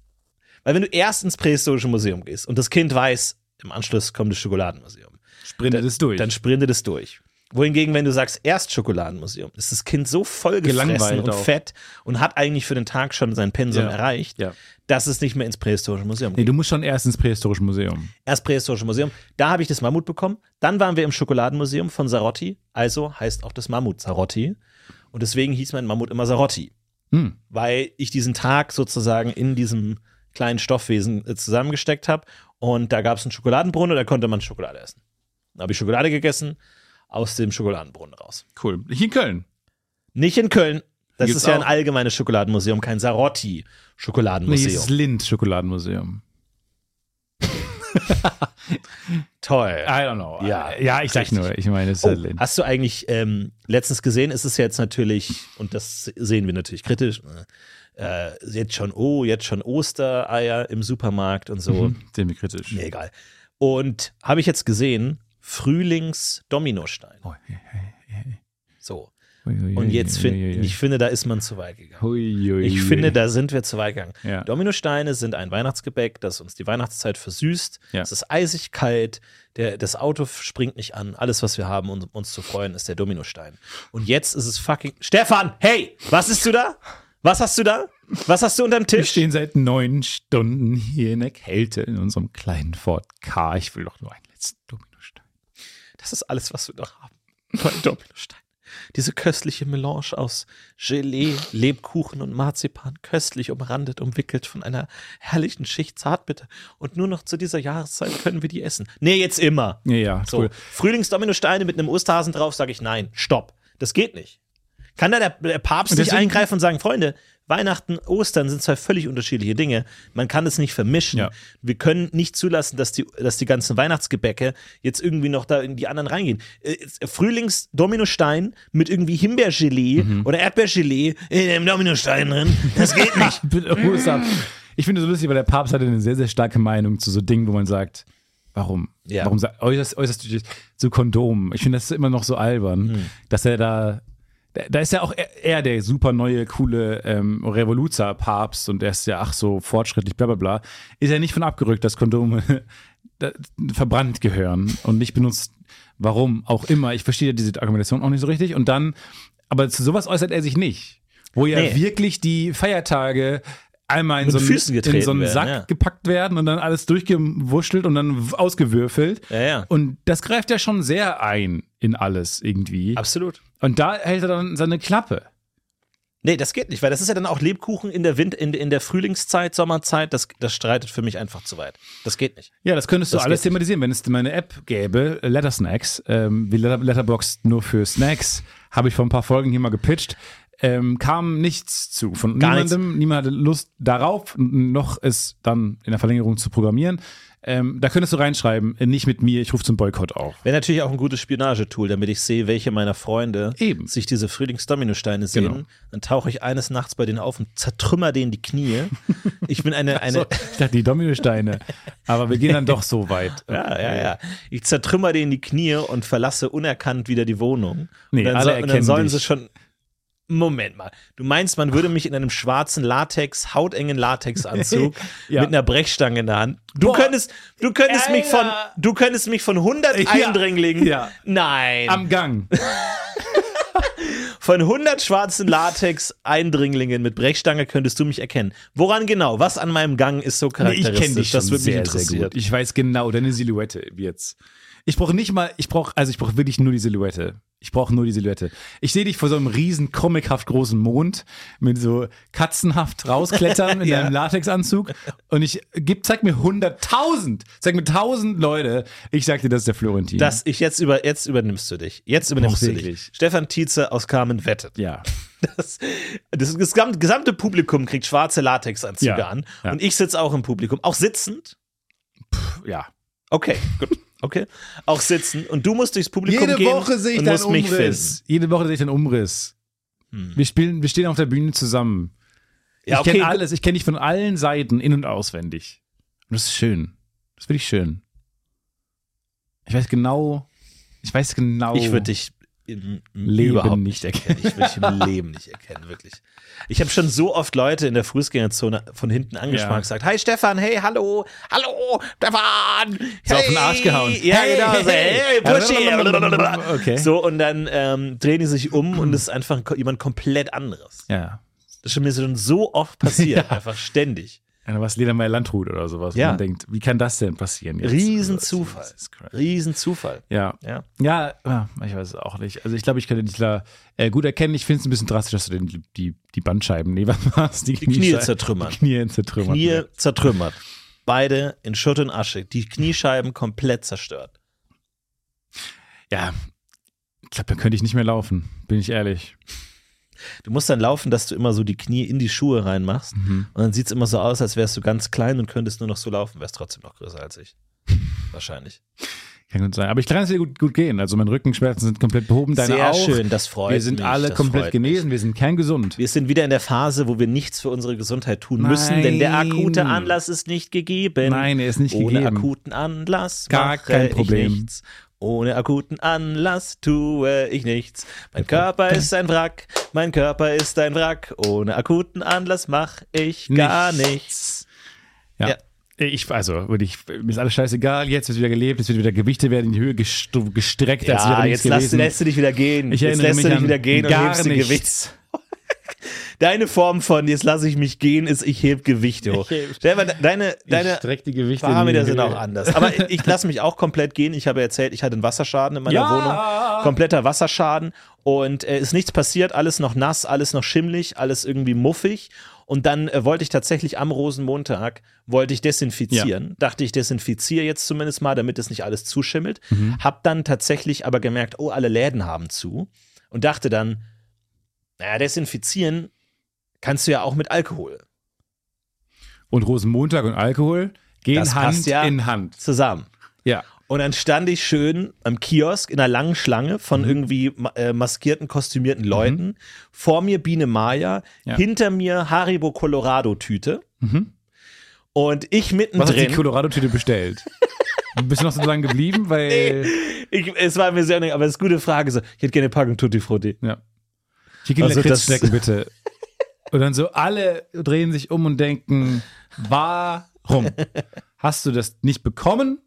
weil wenn du erst ins prähistorische Museum gehst und das Kind weiß, im Anschluss kommt das Schokoladenmuseum, Sprintet es durch. dann sprintet es durch. Wohingegen, wenn du sagst, erst Schokoladenmuseum, ist das Kind so vollgefressen Gelangweilt und auch. fett und hat eigentlich für den Tag schon sein Pensum Ja. erreicht, Ja. dass es nicht mehr ins prähistorische Museum nee, geht. du musst schon erst ins prähistorische Museum. Erst prähistorische Museum, da habe ich das Mammut bekommen. Dann waren wir im Schokoladenmuseum von Sarotti, also heißt auch das Mammut Sarotti. Und deswegen hieß mein Mammut immer Sarotti, Hm. weil ich diesen Tag sozusagen in diesem kleinen Stoffwesen äh, zusammengesteckt habe. Und da gab es einen Schokoladenbrunnen, da konnte man Schokolade essen. Da habe ich Schokolade gegessen, aus dem Schokoladenbrunnen raus. Cool. Ich in Köln. Nicht in Köln. Das Gibt's ist ja ein auch. allgemeines Schokoladenmuseum, kein Nee, Sarotti-Schokoladenmuseum. ist Lind Schokoladenmuseum. Toll. I don't know. Ja, ja ich sag nur, ich meine, es ist Oh, halt Lind. hast du eigentlich ähm, letztens gesehen, ist es jetzt natürlich, und das sehen wir natürlich kritisch, äh, jetzt schon, oh, jetzt schon Ostereier im Supermarkt und so. Mhm. Sehen wir kritisch. Mir egal. Und habe ich jetzt gesehen, Frühlings-Dominostein. So. Und jetzt finde ich finde, da ist man zu weit gegangen. Ich finde, da sind wir zu weit gegangen. Ja. Dominosteine sind ein Weihnachtsgebäck, das uns die Weihnachtszeit versüßt. Ja. Es ist eisig kalt, der, das Auto springt nicht an. Alles, was wir haben, um uns zu freuen, ist der Dominostein. Und jetzt ist es fucking. Stefan, hey, was ist du da? Was hast du da? Was hast du unterm Wir Tisch? stehen seit neun Stunden hier in der Kälte in unserem kleinen Ford K. Ich will doch nur einen letzten Dominostein. Das ist alles, was wir noch haben. Nur ein Dominostein. Diese köstliche Melange aus Gelee, Lebkuchen und Marzipan, köstlich umrandet, umwickelt von einer herrlichen Schicht Zartbitter. Und nur noch zu dieser Jahreszeit können wir die essen. Nee, jetzt immer. Ja, ja, So, cool. Frühlingsdominosteine mit einem Osterhasen drauf, sage ich nein, stopp. Das geht nicht. Kann da der, der Papst nicht eingreifen und sagen, Freunde, Weihnachten, Ostern sind zwei völlig unterschiedliche Dinge. Man kann es nicht vermischen. Ja. Wir können nicht zulassen, dass die, dass die ganzen Weihnachtsgebäcke jetzt irgendwie noch da in die anderen reingehen. Äh, Frühlings-Dominostein mit irgendwie Himbeergelee Mhm. oder Erdbeergelee in dem Dominostein drin, das geht nicht. Bitte, ab. Ich finde es so lustig, weil der Papst hatte eine sehr, sehr starke Meinung zu so Dingen, wo man sagt, warum? Ja. Warum äußerst, äußerst du dich zu Kondom? Ich finde das immer noch so albern, Hm. dass er da, da- ist ja auch er, er der super neue, coole ähm, Revoluzer-Papst und er ist ja ach so fortschrittlich, bla bla bla. Ist ja nicht von abgerückt, dass Kondome verbrannt gehören und nicht benutzt. Warum auch immer. Ich verstehe diese Argumentation auch nicht so richtig. Und dann, aber zu sowas äußert er sich nicht. Wo ja Nee. wirklich die Feiertage einmal in so, einen, in so einen werden, Sack ja. gepackt werden und dann alles durchgewurschtelt und dann ausgewürfelt. Ja, ja. Und das greift ja schon sehr ein in alles irgendwie. Absolut. Und da hält er dann seine Klappe. Nee, das geht nicht, weil das ist ja dann auch Lebkuchen in der Wind, in, in der Frühlingszeit, Sommerzeit, das, das streitet für mich einfach zu weit. Das geht nicht. Ja, das könntest du Das alles geht nicht. thematisieren. Wenn es meine App gäbe, äh, Letter Snacks, ähm, wie Letter, Letterboxd nur für Snacks, habe ich vor ein paar Folgen hier mal gepitcht. Ähm, kam nichts zu. Von Gar niemandem. Niemand hatte Lust darauf, noch es dann in der Verlängerung zu programmieren. Ähm, da könntest du reinschreiben, äh, nicht mit mir, ich rufe zum Boykott auf. Wäre natürlich auch ein gutes Spionagetool, damit ich sehe, welche meiner Freunde Eben. sich diese Frühlingsdominosteine sehen. Genau. Dann tauche ich eines Nachts bei denen auf und zertrümmer denen die Knie. Ich bin eine, eine So, ich dachte, die Dominosteine. Aber wir gehen dann doch so weit. ja, ja, ja. Ich zertrümmer denen die Knie und verlasse unerkannt wieder die Wohnung. Nee, und dann, alle soll- und dann sollen dich. sie schon. Moment mal. Du meinst, man würde mich in einem schwarzen Latex, hautengen Latexanzug Ja. mit einer Brechstange in der Hand. Du Boah. könntest, du könntest mich von, Alter. du könntest mich von 100 Ja. Eindringlingen. Ja. Nein. Am Gang. Von 100 schwarzen Latex-Eindringlingen mit Brechstange könntest du mich erkennen. Woran genau? Was an meinem Gang ist so Nee, ich charakteristisch? kenne dich das würde mich interessieren. Ich weiß genau deine Silhouette jetzt. Ich brauche nicht mal, ich brauche, also ich brauche wirklich nur die Silhouette. Ich brauche nur die Silhouette. Ich sehe dich vor so einem riesen comichaft großen Mond mit so katzenhaft rausklettern in Ja. deinem Latexanzug und ich gib, zeig mir hunderttausend, zeig mir tausend Leute. Ich sag dir, das ist der Florentin. Das ich jetzt über jetzt übernimmst du dich. Jetzt übernimmst Doch, du dich. Stefan Tietze aus Carmen wettet. ja. Das, das gesamte, gesamte Publikum kriegt schwarze Latexanzüge Ja. an Ja. und ich sitze auch im Publikum, auch sitzend. Ja. Okay, gut. Okay, auch sitzen und du musst durchs Publikum Jede gehen Woche sehe ich deinen Umriss. Jede Woche sehe ich deinen Umriss. Hm. Wir spielen, wir stehen auf der Bühne zusammen. Ja, ich okay, kenne alles, ich kenne dich von allen Seiten in- und auswendig. Und das ist schön. Das finde ich schön. Ich weiß genau, ich weiß genau. Ich würde dich im, Leben überhaupt nicht erkennen. Ich dich im Leben nicht erkennen, wirklich. Ich habe schon so oft Leute in der Fußgängerzone von hinten angesprochen Ja. und gesagt, hi Stefan, hey, hallo, hallo, Stefan. So hey. auf den Arsch gehauen. Ja, Hey, genau, so, hey. Buschi. Okay. So, und dann ähm, drehen die sich um und es ist einfach jemand komplett anderes. Ja. Das ist mir schon so oft passiert, einfach ständig. Ja, was Ledermeier Landrut oder sowas. Ja. Man denkt, wie kann das denn passieren jetzt? Riesenzufall. Riesenzufall. Ja. Ja. Ja, ich weiß es auch nicht. Also ich glaube, ich könnte dich da äh, gut erkennen. Ich finde es ein bisschen drastisch, dass du den, die, die Bandscheiben, nee, was war's? Die, Knie zertrümmern. Die Knie zertrümmern. Knie zertrümmert. Beide in Schutt und Asche. Die Kniescheiben komplett zerstört. Ja. Ich glaube, dann könnte ich nicht mehr laufen, bin ich ehrlich. Du musst dann laufen, dass du immer so die Knie in die Schuhe reinmachst. Mhm. Und dann sieht es immer so aus, als wärst du ganz klein und könntest nur noch so laufen. Wärst trotzdem noch größer als ich. Wahrscheinlich. Kann gut sein. Aber ich kann es dir gut, gut gehen. Also meine Rückenschmerzen sind komplett behoben, deine Sehr auch. schön, das freut Wir sind mich. alle komplett genesen, wir sind kerngesund. Mich. Wir sind wieder in der Phase, wo wir nichts für unsere Gesundheit tun müssen, denn der akute Nein. Anlass ist nicht gegeben. Nein, er ist nicht Ohne gegeben. akuten Anlass Gar kein Problem. Ich nichts. Ohne akuten Anlass tue ich nichts. Mein Körper ist ein Wrack, mein Körper ist ein Wrack. Ohne akuten Anlass mache ich gar nichts. Ja. Ja. Ich, also, wirklich, mir ist alles scheißegal. Jetzt wird wieder gelebt, jetzt wird wieder Gewichte werden in die Höhe gest- gestreckt. Ja, nichts jetzt lass, lässt du dich wieder gehen. Ich jetzt erinnere lässt mich du dich wieder gehen und gar hebst nichts. Gewicht. Deine Form von jetzt lasse ich mich gehen ist, ich heb Gewichte hoch. heb- Stefan, deine, deine streck die Gewichte Parameter in die sind auch anders. Aber ich lasse mich auch komplett gehen. Ich habe erzählt, ich hatte einen Wasserschaden in meiner Ja! Wohnung. Kompletter Wasserschaden. Und äh, ist nichts passiert, alles noch nass, alles noch schimmlig, alles irgendwie muffig. Und dann äh, wollte ich tatsächlich am Rosenmontag, wollte ich desinfizieren. Dachte ich, desinfiziere jetzt zumindest mal, damit es nicht alles zuschimmelt. Mhm. Hab dann tatsächlich aber gemerkt, oh, alle Läden haben zu. Und dachte dann, naja, desinfizieren kannst du ja auch mit Alkohol Und Rosenmontag und Alkohol gehen Das Hand ja. in Hand. zusammen. Ja. Und dann stand ich schön am Kiosk in einer langen Schlange Mhm. von irgendwie ma- äh, maskierten, kostümierten Leuten. Vor mir Biene Maya, Ja. hinter mir Haribo Colorado Tüte. Mhm. Und ich Was hat die mittendrin. Colorado-Tüte bestellt? Bist du noch so lange geblieben? Weil. Ich, es war mir sehr, aber es ist eine gute Frage. So, ich hätte gerne eine Packung Tutti Frutti. Ja. Chicken Also das- Lakritzschnecken, bitte. Und dann so alle drehen sich um und denken, warum hast du das nicht bekommen?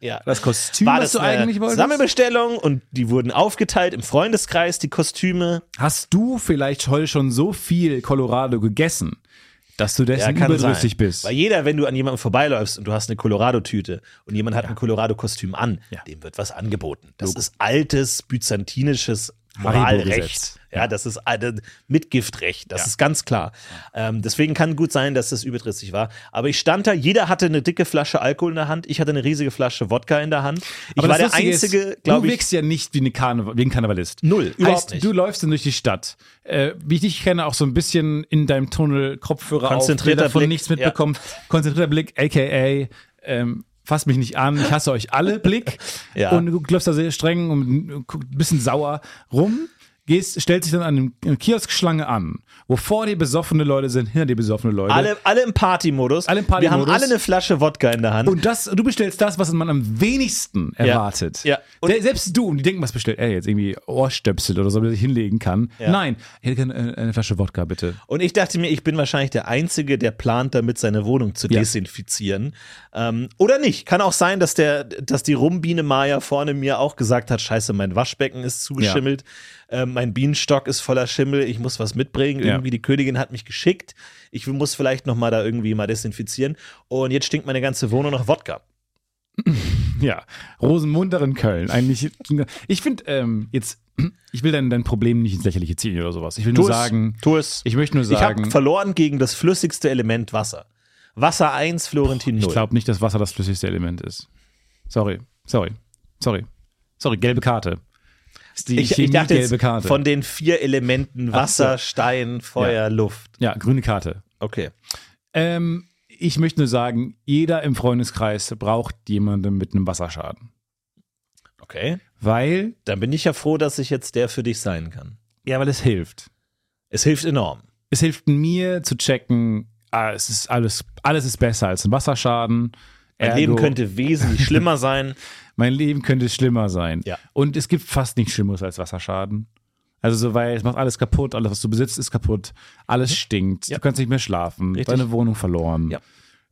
Ja. Das Kostüm, War was das du eine eigentlich wolltest? Sammelbestellung und die wurden aufgeteilt im Freundeskreis, die Kostüme. Hast du vielleicht heute schon so viel Colorado gegessen, dass du dessen überdrüssig bist? Weil jeder, wenn du an jemandem vorbeiläufst und du hast eine Colorado-Tüte und jemand hat ein Colorado-Kostüm an, Ja. dem wird was angeboten. Das ist altes, byzantinisches Moralrecht. Ja, das ist äh, Mitgiftrecht, das Ja. ist ganz klar. Ähm, deswegen kann gut sein, dass das überdrüssig war. Aber ich stand da, jeder hatte eine dicke Flasche Alkohol in der Hand, ich hatte eine riesige Flasche Wodka in der Hand. Ich Aber war das der einzige, Du glaube ich. wirkst ja nicht wie, eine Karneval, wie ein Karnevalist. Null, überhaupt heißt, nicht. Du läufst dann durch die Stadt. Äh, wie ich dich kenne, auch so ein bisschen in deinem Tunnel, Kopfhörer Konzentrierter auf, davon Blick, nichts ja. mitbekommt. Konzentrierter Blick, aka ähm, fass mich nicht an, ich hasse euch alle, Blick. Ja. Und du läufst da sehr streng und guckst ein bisschen sauer rum. Gehst, stellst dich dann an einem Kioskschlange an, wo vor dir besoffene Leute sind, hinter dir besoffene Leute. Alle, alle im Partymodus. Alle im Wir haben Partymodus. alle eine Flasche Wodka in der Hand. Und das, du bestellst das, was man am wenigsten erwartet. Ja. Und- Der, selbst du, und die denken, was bestellt er jetzt? Irgendwie Ohrstöpsel oder so, damit sich hinlegen kann. Ja. Nein, ich hätte gerne eine, Flasche Wodka, bitte. Und ich dachte mir, ich bin wahrscheinlich der Einzige, der plant, damit seine Wohnung zu Ja. desinfizieren. Ähm, oder nicht. Kann auch sein, dass, der, dass die Rumbiene Maya vorne mir auch gesagt hat: Scheiße, mein Waschbecken ist zugeschimmelt, ähm, mein Bienenstock ist voller Schimmel, ich muss was mitbringen. Ja. Irgendwie die Königin hat mich geschickt. Ich muss vielleicht noch mal da irgendwie mal desinfizieren. Und jetzt stinkt meine ganze Wohnung nach Wodka. Ja, Rosenmunter in Köln. Eigentlich, ich finde, ähm, jetzt, ich will dein, dein Problem nicht ins Lächerliche ziehen oder sowas. Ich will nur Tu es, sagen, tu es. ich möchte nur Ich habe sagen, verloren gegen das flüssigste Element Wasser. Wasser 1, Florentin 0. ich glaube nicht, dass Wasser das flüssigste Element ist. Sorry, sorry, sorry. Sorry, gelbe Karte. Ist die Ich, ich dachte gelbe Karte. von den vier Elementen Wasser, Stein, Feuer, Luft. ja, grüne Karte. Okay. Ähm, ich möchte nur sagen, jeder im Freundeskreis braucht jemanden mit einem Wasserschaden. Okay. Weil, Dann bin ich ja froh, dass ich jetzt der für dich sein kann. ja, weil es hilft. Es hilft enorm. Es hilft mir zu checken, ah, es ist alles, alles ist besser als ein Wasserschaden. Mein Ergo, Leben könnte wesentlich schlimmer sein. Mein Leben könnte schlimmer sein. Ja. Und es gibt fast nichts Schlimmeres als Wasserschaden. Also so, weil es macht alles kaputt, alles, was du besitzt, ist kaputt, alles stinkt, Ja. du kannst nicht mehr schlafen, Richtig. deine Wohnung verloren. Ja.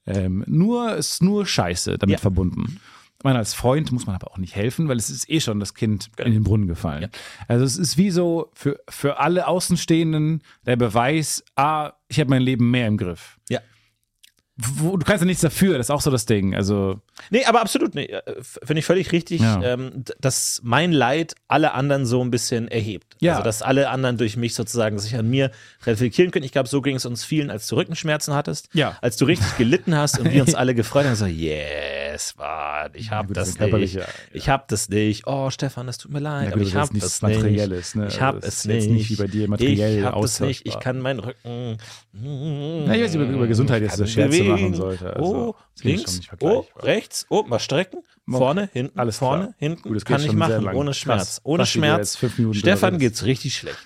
Ähm, nur es ist nur Scheiße damit Ja. verbunden. Ich meine, als Freund muss man aber auch nicht helfen, weil es ist eh schon das Kind in den Brunnen gefallen. Also es ist wie so für, für alle Außenstehenden der Beweis, ah, ich habe mein Leben mehr im Griff. Ja. Wo, du kannst ja nichts dafür, das ist auch so das Ding. Also Nee, aber absolut. Nee, äh, Finde ich völlig richtig, Ja. ähm, dass mein Leid alle anderen so ein bisschen erhebt. Ja. Also, dass alle anderen durch mich sozusagen sich an mir reflektieren können. Ich glaube, so ging es uns vielen, als du Rückenschmerzen hattest. Ja. Als du richtig gelitten hast und wir uns alle gefreut haben. So, yes, Mann, ich habe das das ist nicht. körperliche, Ich habe das nicht. Oh, Stefan, das tut mir leid, Ja, aber ich das ist habe nichts das nicht. Materielles, ne? Ich habe das es ist nicht. nicht wie bei dir materiell Ich habe das nicht. Ich kann meinen Rücken. Na, ich weiß nicht, über, über Gesundheit jetzt so kann Scherze machen sollte. Also, oh, das links, oh, rechts, oh, mal strecken, vorne, hinten, Alles vorne, klar. hinten, Gut, das kann ich machen, ohne. Schmerz. Ohne Krass, du Schmerz. Stefan geht's richtig schlecht.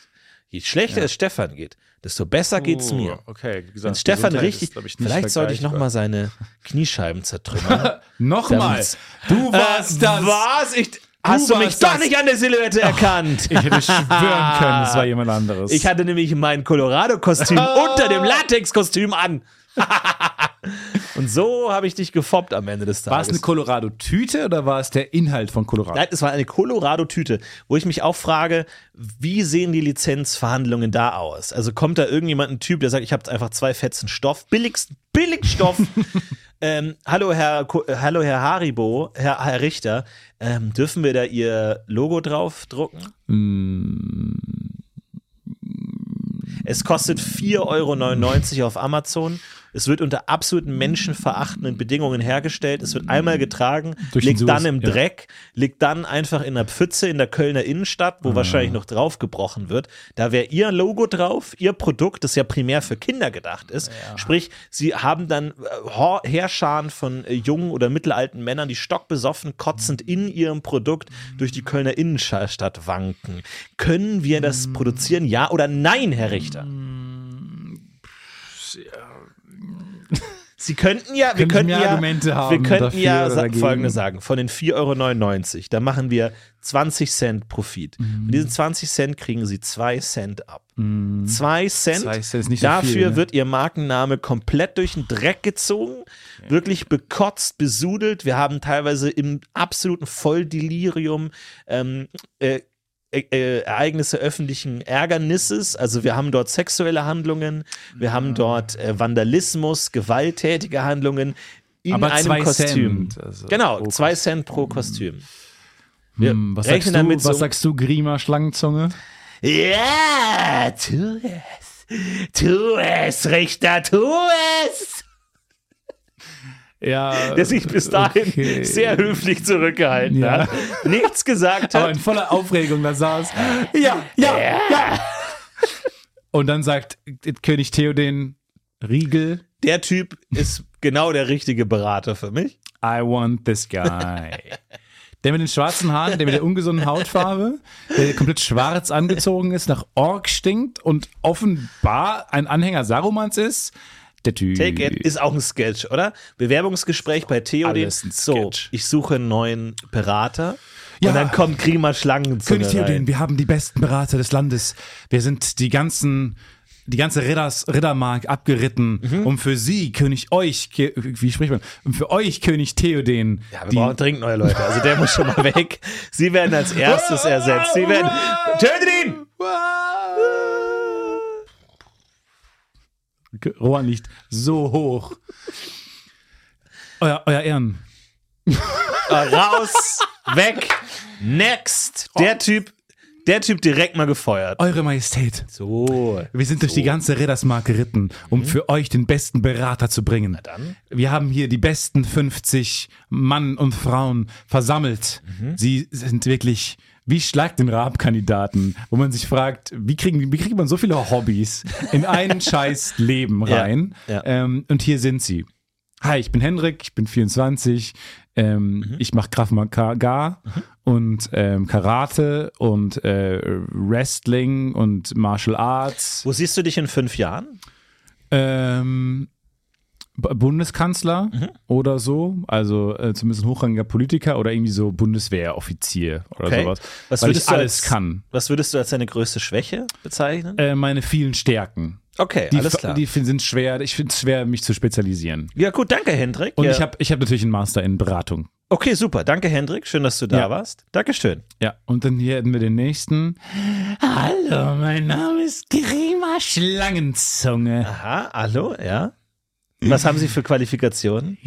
Je schlechter es Stefan geht, desto besser geht's mir. Oh, Okay, wie gesagt, Wenn Stefan Gesundheit richtig, ist, ich, vielleicht sollte ich nochmal seine Kniescheiben zertrümmern. Nochmal. Du warst Äh, das. Was? Ich, hast du mich warst doch das. nicht an der Silhouette erkannt? Ich hätte schwören können, es war jemand anderes. Ich hatte nämlich mein Colorado-Kostüm unter dem Latex-Kostüm an. Und so habe ich dich gefoppt am Ende des war es Tages. eine Colorado-Tüte oder war es der Inhalt von Colorado? Nein, es war eine Colorado-Tüte, wo ich mich auch frage, wie sehen die Lizenzverhandlungen da aus? Also kommt da irgendjemand, ein Typ, der sagt, ich habe einfach zwei Fetzen Stoff, billigst, Billigstoff. ähm, hallo, Herr, äh, hallo, Herr Haribo, Herr, Herr Richter, ähm, dürfen wir da Ihr Logo drauf drucken? Es kostet 4,99 Euro auf Amazon. Es wird unter absoluten menschenverachtenden Bedingungen hergestellt. Es wird einmal getragen, Durch liegt dann im ja. Dreck, liegt dann einfach in der Pfütze in der Kölner Innenstadt, Ah. wo wahrscheinlich noch drauf gebrochen wird. Da wäre ihr Logo drauf, ihr Produkt, das ja primär für Kinder gedacht ist. Sprich, sie haben dann äh, Heerscharen von äh, jungen oder mittelalten Männern, die stockbesoffen, kotzend in ihrem Produkt durch die Kölner Innenstadt wanken. Können wir das Mm. produzieren? Ja oder nein, Herr Richter? Sie könnten ja, wir könnten ja, Argumente haben wir könnten ja sa- folgendes sagen: Von den 4,99 Euro, da machen wir 20 Cent Profit. Mhm. Von diesen 20 Cent kriegen Sie 2 Cent ab. 2 Cent. Zwei Cent ist nicht so Dafür viel, ne? wird Ihr Markenname komplett durch den Dreck gezogen, wirklich bekotzt, besudelt. Wir haben teilweise im absoluten Volldelirium ähm, äh, äh, äh, Ereignisse öffentlichen Ärgernisses. Also wir haben dort sexuelle Handlungen, wir haben dort äh, Vandalismus, gewalttätige Handlungen in Aber einem zwei Kostüm. Cent, also genau, zwei Cent pro Kostüm. Wir Hm, was sagst du, was so- sagst du, Grima Schlangenzunge? Ja, tu es. Tu es, Richter, tu es. Ja. Der sich bis dahin okay. sehr höflich zurückgehalten Ja. hat, nichts gesagt aber hat. in voller Aufregung da saß. Ja, ja, ja. Und dann sagt König Theoden Riegel, Der Typ ist genau der richtige Berater für mich. I want this guy. Der mit den schwarzen Haaren, der mit der ungesunden Hautfarbe, der komplett schwarz angezogen ist, nach Ork stinkt und offenbar ein Anhänger Sarumans ist. Der Typ. Take It ist auch ein Sketch, oder? Bewerbungsgespräch bei Theoden. So, ich suche einen neuen Berater. Ja. Und dann kommt Grima Schlangenzunge König Theoden, rein. wir haben die besten Berater des Landes. Wir sind die ganzen, die ganze Ridders, Riddermark abgeritten, Mhm. um für sie, König euch, wie spricht man, um für euch, König Theoden, Ja, wir die, brauchen dringend neue Leute. Also der muss schon mal weg. Sie werden als erstes ersetzt. Sie werden. Tötet ihn! Rohan liegt so hoch. Euer, euer Ehren. Raus! Weg! Next! Der Typ, der Typ direkt mal gefeuert. Eure Majestät. So. Wir sind durch die ganze Riddersmark geritten, um für euch den besten Berater zu bringen. dann. Wir haben hier die besten 50 Mann und Frauen versammelt. Sie sind wirklich wie Schlag den Raab-Kandidaten, wo man sich fragt, wie, kriegen, wie kriegt man so viele Hobbys in ein scheiß Leben Ja, rein? ja. Ähm, und hier sind sie. Hi, ich bin Henrik, ich bin 24, ähm, ich mache Krav Maga und ähm, Karate und äh, Wrestling und Martial Arts. Wo siehst du dich in fünf Jahren? Ähm, Bundeskanzler oder so, also äh, zumindest ein hochrangiger Politiker oder irgendwie so Bundeswehroffizier oder Okay. sowas. Was weil würdest ich du alles als- kann. Was würdest du als deine größte Schwäche bezeichnen? Äh, meine vielen Stärken. Okay, Die, alles klar. die sind schwer, ich finde es schwer, mich zu spezialisieren. ja, gut, danke, Hendrik. Und ja. ich habe ich hab natürlich einen Master in Beratung. okay, super. Danke, Hendrik. Schön, dass du da Ja. warst. Dankeschön. Ja, und dann hier hätten wir den nächsten. Hallo, mein Name ist Grima Schlangenzunge. Aha, hallo, ja. Was haben Sie für Qualifikationen?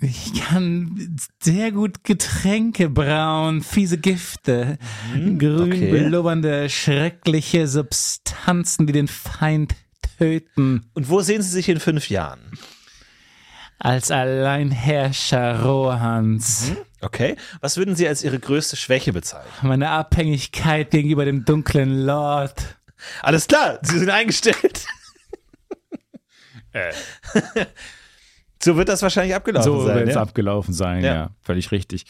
Ich kann sehr gut Getränke brauen, fiese Gifte, grün okay. blubbernde, schreckliche Substanzen, die den Feind töten. Und wo sehen Sie sich in fünf Jahren? Als Alleinherrscher Rohans. Okay. Was würden Sie als Ihre größte Schwäche bezeichnen? Meine Abhängigkeit gegenüber dem dunklen Lord. Alles klar, Sie sind eingestellt. so wird das wahrscheinlich abgelaufen So sein. wird es ja? abgelaufen sein, ja. Ja. völlig richtig.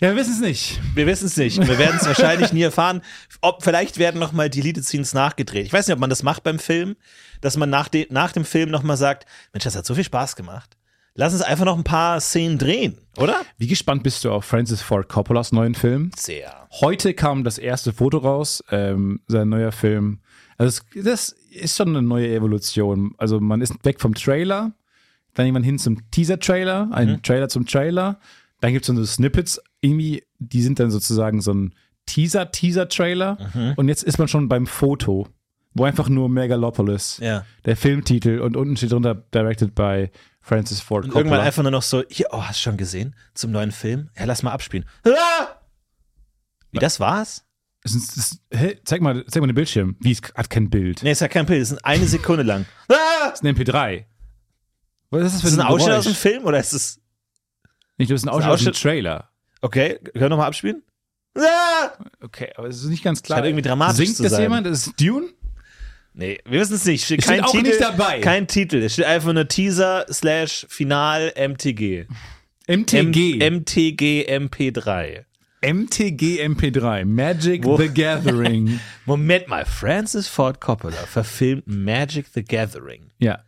Ja, wir wissen es nicht. Wir wissen es nicht. Wir werden es wahrscheinlich nie erfahren. Ob vielleicht werden noch mal Deleted Scenes nachgedreht. Ich weiß nicht, ob man das macht beim Film, dass man nach, de nach dem Film noch mal sagt, Mensch, das hat so viel Spaß gemacht. Lass uns einfach noch ein paar Szenen drehen, oder? Wie gespannt bist du auf Francis Ford Coppolas neuen Film? Sehr. Heute kam das erste Foto raus, ähm, sein neuer Film. Also es, das ist schon eine neue Evolution. Also man ist weg vom Trailer, dann jemand hin zum Teaser-Trailer, ein Trailer zum Trailer. Dann gibt es so Snippets, irgendwie, die sind dann sozusagen so ein Teaser-Teaser-Trailer. Und jetzt ist man schon beim Foto, wo einfach nur Megalopolis, Ja. der Filmtitel und unten steht drunter Directed by Francis Ford Coppola. irgendwann einfach nur noch so, hier, oh, hast du schon gesehen? Zum neuen Film? Ja, lass mal abspielen. Ah! Wie, das war's? Es ist, es ist, hä? zeig, mal, zeig mal den Bildschirm. Wie, es hat kein Bild. Nee, ist ja kein Bild, das ist eine Sekunde lang. Ah! Das ist ein MP3. Was ist das für Ist das ein Ausschnitt Geräusch? aus dem Film oder ist es. Nicht, das ist ein Ausschnitt aus dem Trailer. Okay, können wir nochmal abspielen? Ah! Okay, aber es ist nicht ganz klar. Scheint irgendwie dramatisch Singt zu das sein. jemand? Das ist Dune? Nee, wir wissen es nicht. Steht Es kein steht auch Titel, nicht dabei. Kein Titel. Es steht einfach nur Teaser slash Final MTG. MTG. M MTG MP3. MTG MP3. Magic Wo- the Gathering. Moment mal, Francis Ford Coppola verfilmt Magic the Gathering. ja.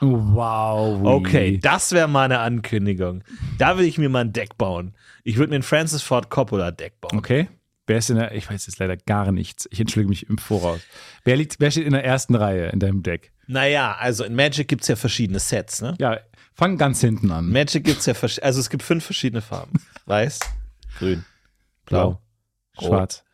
Wow. Okay, das wäre mal eine Ankündigung. Da will ich mir mal ein Deck bauen. Ich würde mir ein Francis Ford Coppola Deck bauen. Okay. Wer ist in der, ich weiß jetzt leider gar nichts. Ich entschuldige mich im Voraus. Wer, liegt, wer steht in der ersten Reihe in deinem Deck? Naja, also in Magic gibt es ja verschiedene Sets, ne? Ja, fang ganz hinten an. Magic gibt es ja, also es gibt fünf verschiedene Farben. Weiß, grün, Blau, Rot. schwarz,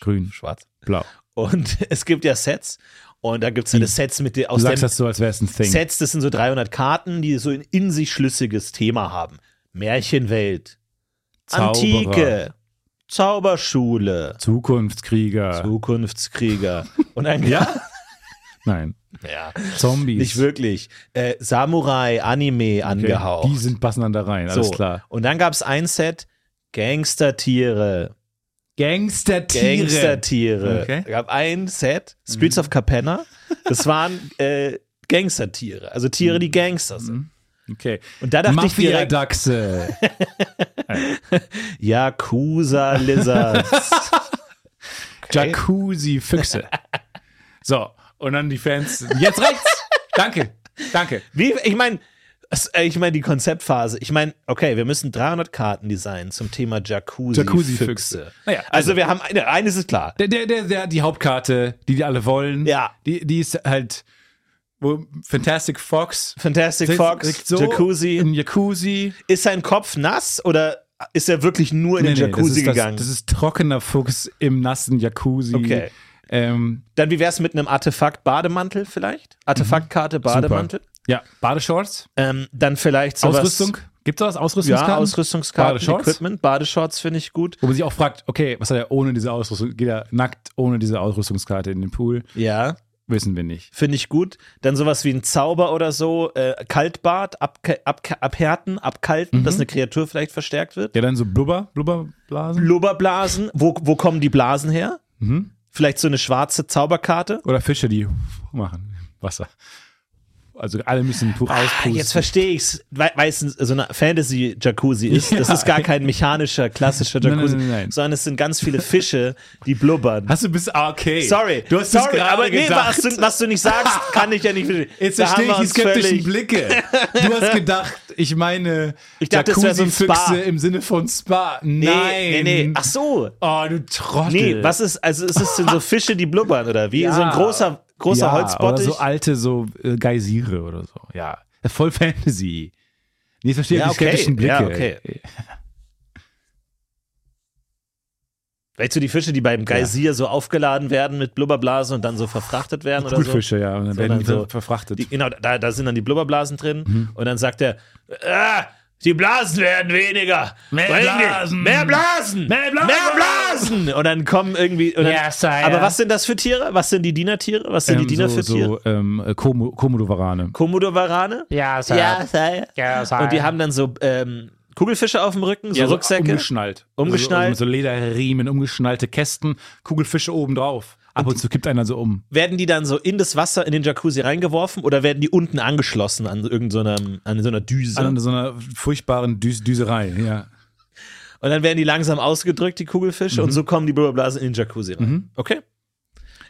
grün, schwarz. blau. Und es gibt ja Sets. Und da gibt es ja Sets mit den, Du aus sagst dem das so, als wäre es ein Thing. Sets, das sind so 300 Karten, die so ein in sich schlüssiges Thema haben. Märchenwelt, Zauberer. Antike, Zauberschule, Zukunftskrieger. Zukunftskrieger. Und ein ja? Nein. ja. Zombies. Nicht wirklich. Äh, Samurai, Anime Okay, angehaucht. Die sind passen dann da rein, alles so. klar. Und dann gab es ein Set Gangstertiere. Gangstertiere. Gangstertiere. Okay. Es gab ein Set, Streets of Capenna. Das waren äh, Gangstertiere. Also Tiere, die Gangster sind. Okay. Und da dachte ich direkt, Mafia-Dachse. Yakuza Lizards. Okay. Jacuzzi-Füchse. So, und dann die Fans. Jetzt rechts. Danke. Danke. Wie, ich meine, ich meine die Konzeptphase. Ich meine, okay, wir müssen 300 Karten designen zum Thema Jacuzzi. Jacuzzi-Füchse. Füchse. Naja, also, wir haben eine, eines ist klar. Der, der, der, der, die Hauptkarte, die die alle wollen. Ja. Die, die ist halt, wo Fantastic Fox. Fantastic sitzt- Fox, so Jacuzzi. Im Jacuzzi. Ist sein Kopf nass oder ist er wirklich nur in den Nee, nee, Jacuzzi das ist, gegangen? Das, das ist trockener Fuchs im nassen Jacuzzi. Okay. Ähm, Dann wie wär's mit einem Artefakt-Bademantel vielleicht? Artefaktkarte, Bademantel. ja, Badeshorts. Ähm, dann vielleicht sowas. Ausrüstung. Gibt es was? Ausrüstungskarten? Ja, Ausrüstungskarten, Badeshorts? Equipment, Badeshorts finde ich gut. Wo man sich auch fragt, okay, was hat er ohne diese Ausrüstung? Geht er nackt ohne diese Ausrüstungskarte in den Pool? Ja, Wissen wir nicht. finde ich gut. Dann sowas wie ein Zauber oder so, äh, Kaltbad, abke- abke- abhärten, abkalten, Mhm. dass eine Kreatur vielleicht verstärkt wird. Ja, dann so Blubber, Blubberblasen. Blubberblasen, wo, wo kommen die Blasen her? Mhm. Vielleicht so eine schwarze Zauberkarte. Oder Fische, die machen Wasser. Also alle müssen ein Tuch Ah, auspusten. jetzt verstehe ich's, weil weil es so eine Fantasy-Jacuzzi ist. Das Ja. ist gar kein mechanischer, klassischer Nein, nein, Jacuzzi, nein, nein. sondern es sind ganz viele Fische, die blubbern. Hast du bis ah, okay. Sorry, Du hast sorry, das gerade aber nee, was du, was du nicht sagst, kann ich ja nicht verstehen. Jetzt Da verstehe ich die skeptischen völlig- Blicke. Du hast gedacht, ich meine Ich dachte, das wär so ein Spa. Jacuzzi-Füchse im Sinne von Spa. Nein. Nee, nee, nee. Ach so. Oh, du Trottel. Nee, was ist, also ist es denn so Fische, die blubbern oder wie? Ja. So ein großer, großer ja, Holzbottich? Oder so alte so äh, Geysire oder so. Ja. Voll Fantasy. Nee, ich verstehe Ja, die okay. skeptischen Blicke. Ja, okay. Vielleicht so die Fische, die beim Geysir so aufgeladen werden mit Blubberblasen und dann so verfrachtet werden oder so. Kugelfische, ja. Und dann werden die Sondern ver- so- verfrachtet. Die, genau, da, da sind dann die Blubberblasen drin Mhm. und dann sagt er, ah, die Blasen werden weniger. Mehr die- Blasen. Mehr Blasen. Mehr Blasen. Mehr Blasen. Und dann kommen irgendwie. Und dann, Ja, Sire. aber was sind das für Tiere? Was sind die Dienertiere? Was sind die Ähm, Diener so, für Tiere? so ähm, äh, Komo- Komodowarane. Komodowarane? Ja, Sir. Ja. Ja, Sire. Und die haben dann so ähm, Kugelfische auf dem Rücken, so Rucksäcke. umgeschnallt. Umgeschnallt. Also, so Lederriemen, umgeschnallte Kästen, Kugelfische oben drauf. Ab und zu kippt einer so um. werden die dann so in das Wasser, in den Jacuzzi reingeworfen oder werden die unten angeschlossen an irgendeiner, an so einer Düse? An so einer furchtbaren Düs Düserei, ja. Und dann werden die langsam ausgedrückt, die Kugelfische, Mhm. und so kommen die Blubberblasen in den Jacuzzi rein. Okay.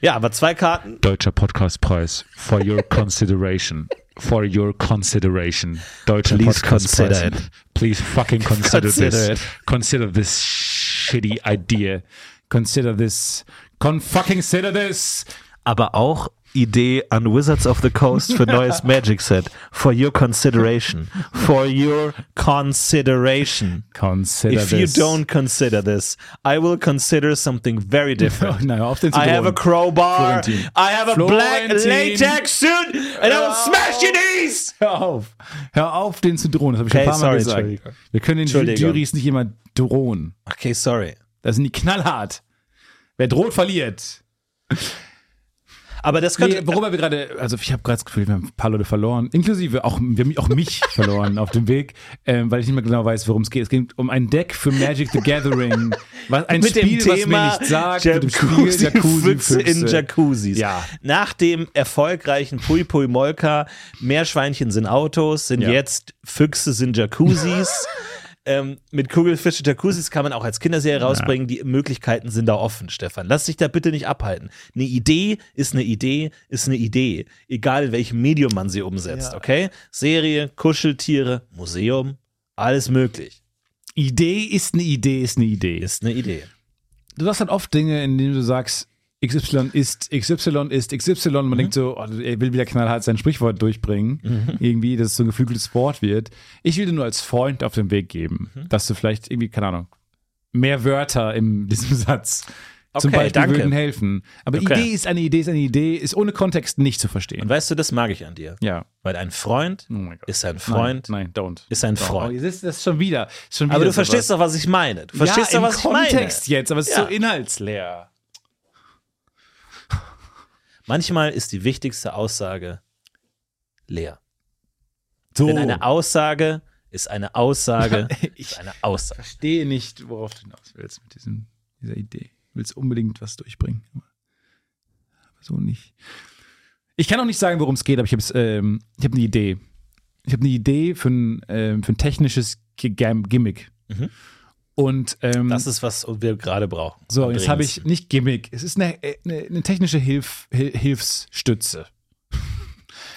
Ja, aber zwei Karten. Deutscher Podcastpreis for your consideration. For your consideration. Deutscher Please consider it. Please fucking consider, Consider this. it. Consider this shitty idea. Consider this. Con fucking this. Aber auch Idee an Wizards of the Coast für neues Magic Set. For your consideration. For your consideration. Consider If you this. don't consider this, I will consider something very different. Nein, hör auf den I have a crowbar. Florentin. I have a black Florentin. latex suit and I will smash your knees. Hör auf. Hör auf, den zu drohen. Das habe ich Okay, ein paar Mal sorry, gesagt. Wir können den. Juries nicht immer drohen. Okay, sorry. Da sind die knallhart. Wer droht, verliert. Aber das könnte. Nee, worüber wir gerade, also ich habe gerade das Gefühl, wir haben ein paar Leute verloren, inklusive auch, wir haben auch mich verloren auf dem Weg, ähm, weil ich nicht mehr genau weiß, worum es geht. Es geht um ein Deck für Magic the Gathering, was, ein mit Spiel, dem was mir Thema nicht sagt, mit dem Spiel Jacuzzi, Jacuzzi Füchse in. Jacuzzis. Ja. Nach dem erfolgreichen Pui Pui Molka, Meerschweinchen sind Autos, sind Ja. jetzt Füchse sind Jacuzzis. ähm, mit Kugelfische Jacuzzis kann man auch als Kinderserie rausbringen. Die Möglichkeiten sind da offen, Stefan. Lass dich da bitte nicht abhalten. Eine Idee ist eine Idee, ist eine Idee. Egal in welchem Medium man sie umsetzt, okay? Serie, Kuscheltiere, Museum, alles möglich. Idee ist eine Idee, ist eine Idee. Ist eine Idee. du hast halt oft Dinge, in denen du sagst, XY ist, XY ist, XY. Man Mhm. denkt so, oh, er will wieder knallhart sein Sprichwort durchbringen. Mhm. Irgendwie, dass es so ein geflügeltes Wort wird. Ich will dir nur als Freund auf den Weg geben, Mhm. dass du vielleicht irgendwie, keine Ahnung, mehr Wörter in diesem Satz zum Okay, Beispiel danke. würden helfen. Aber Okay. Idee ist eine Idee, ist eine Idee, ist ohne Kontext nicht zu verstehen. Und weißt du, das mag ich an dir. ja. Weil ein Freund Oh ist ein Freund, Nein, nein, don't. ist ein Don't. Freund. Oh, ist das schon wieder. Schon wieder aber du verstehst doch, was ich meine. Du verstehst ja, doch, was ich meine. Kontext jetzt, aber es ist Ja. so inhaltsleer. Manchmal ist die wichtigste Aussage leer. So. Denn eine Aussage ist eine Aussage, Ich- ist eine Aussage. verstehe nicht, worauf du hinaus willst mit diesem, dieser Idee. Du willst unbedingt was durchbringen. Aber so nicht. Ich kann auch nicht sagen, worum es geht, aber ich habe ähm, ich hab eine Idee. Ich habe eine Idee für ein, ähm, für ein technisches G- Gimmick. Mhm. Und ähm, Das ist, was wir gerade brauchen. so, jetzt habe ich nicht Gimmick. Es ist eine, äh, eine, eine technische Hilf, Hil- Hilfsstütze.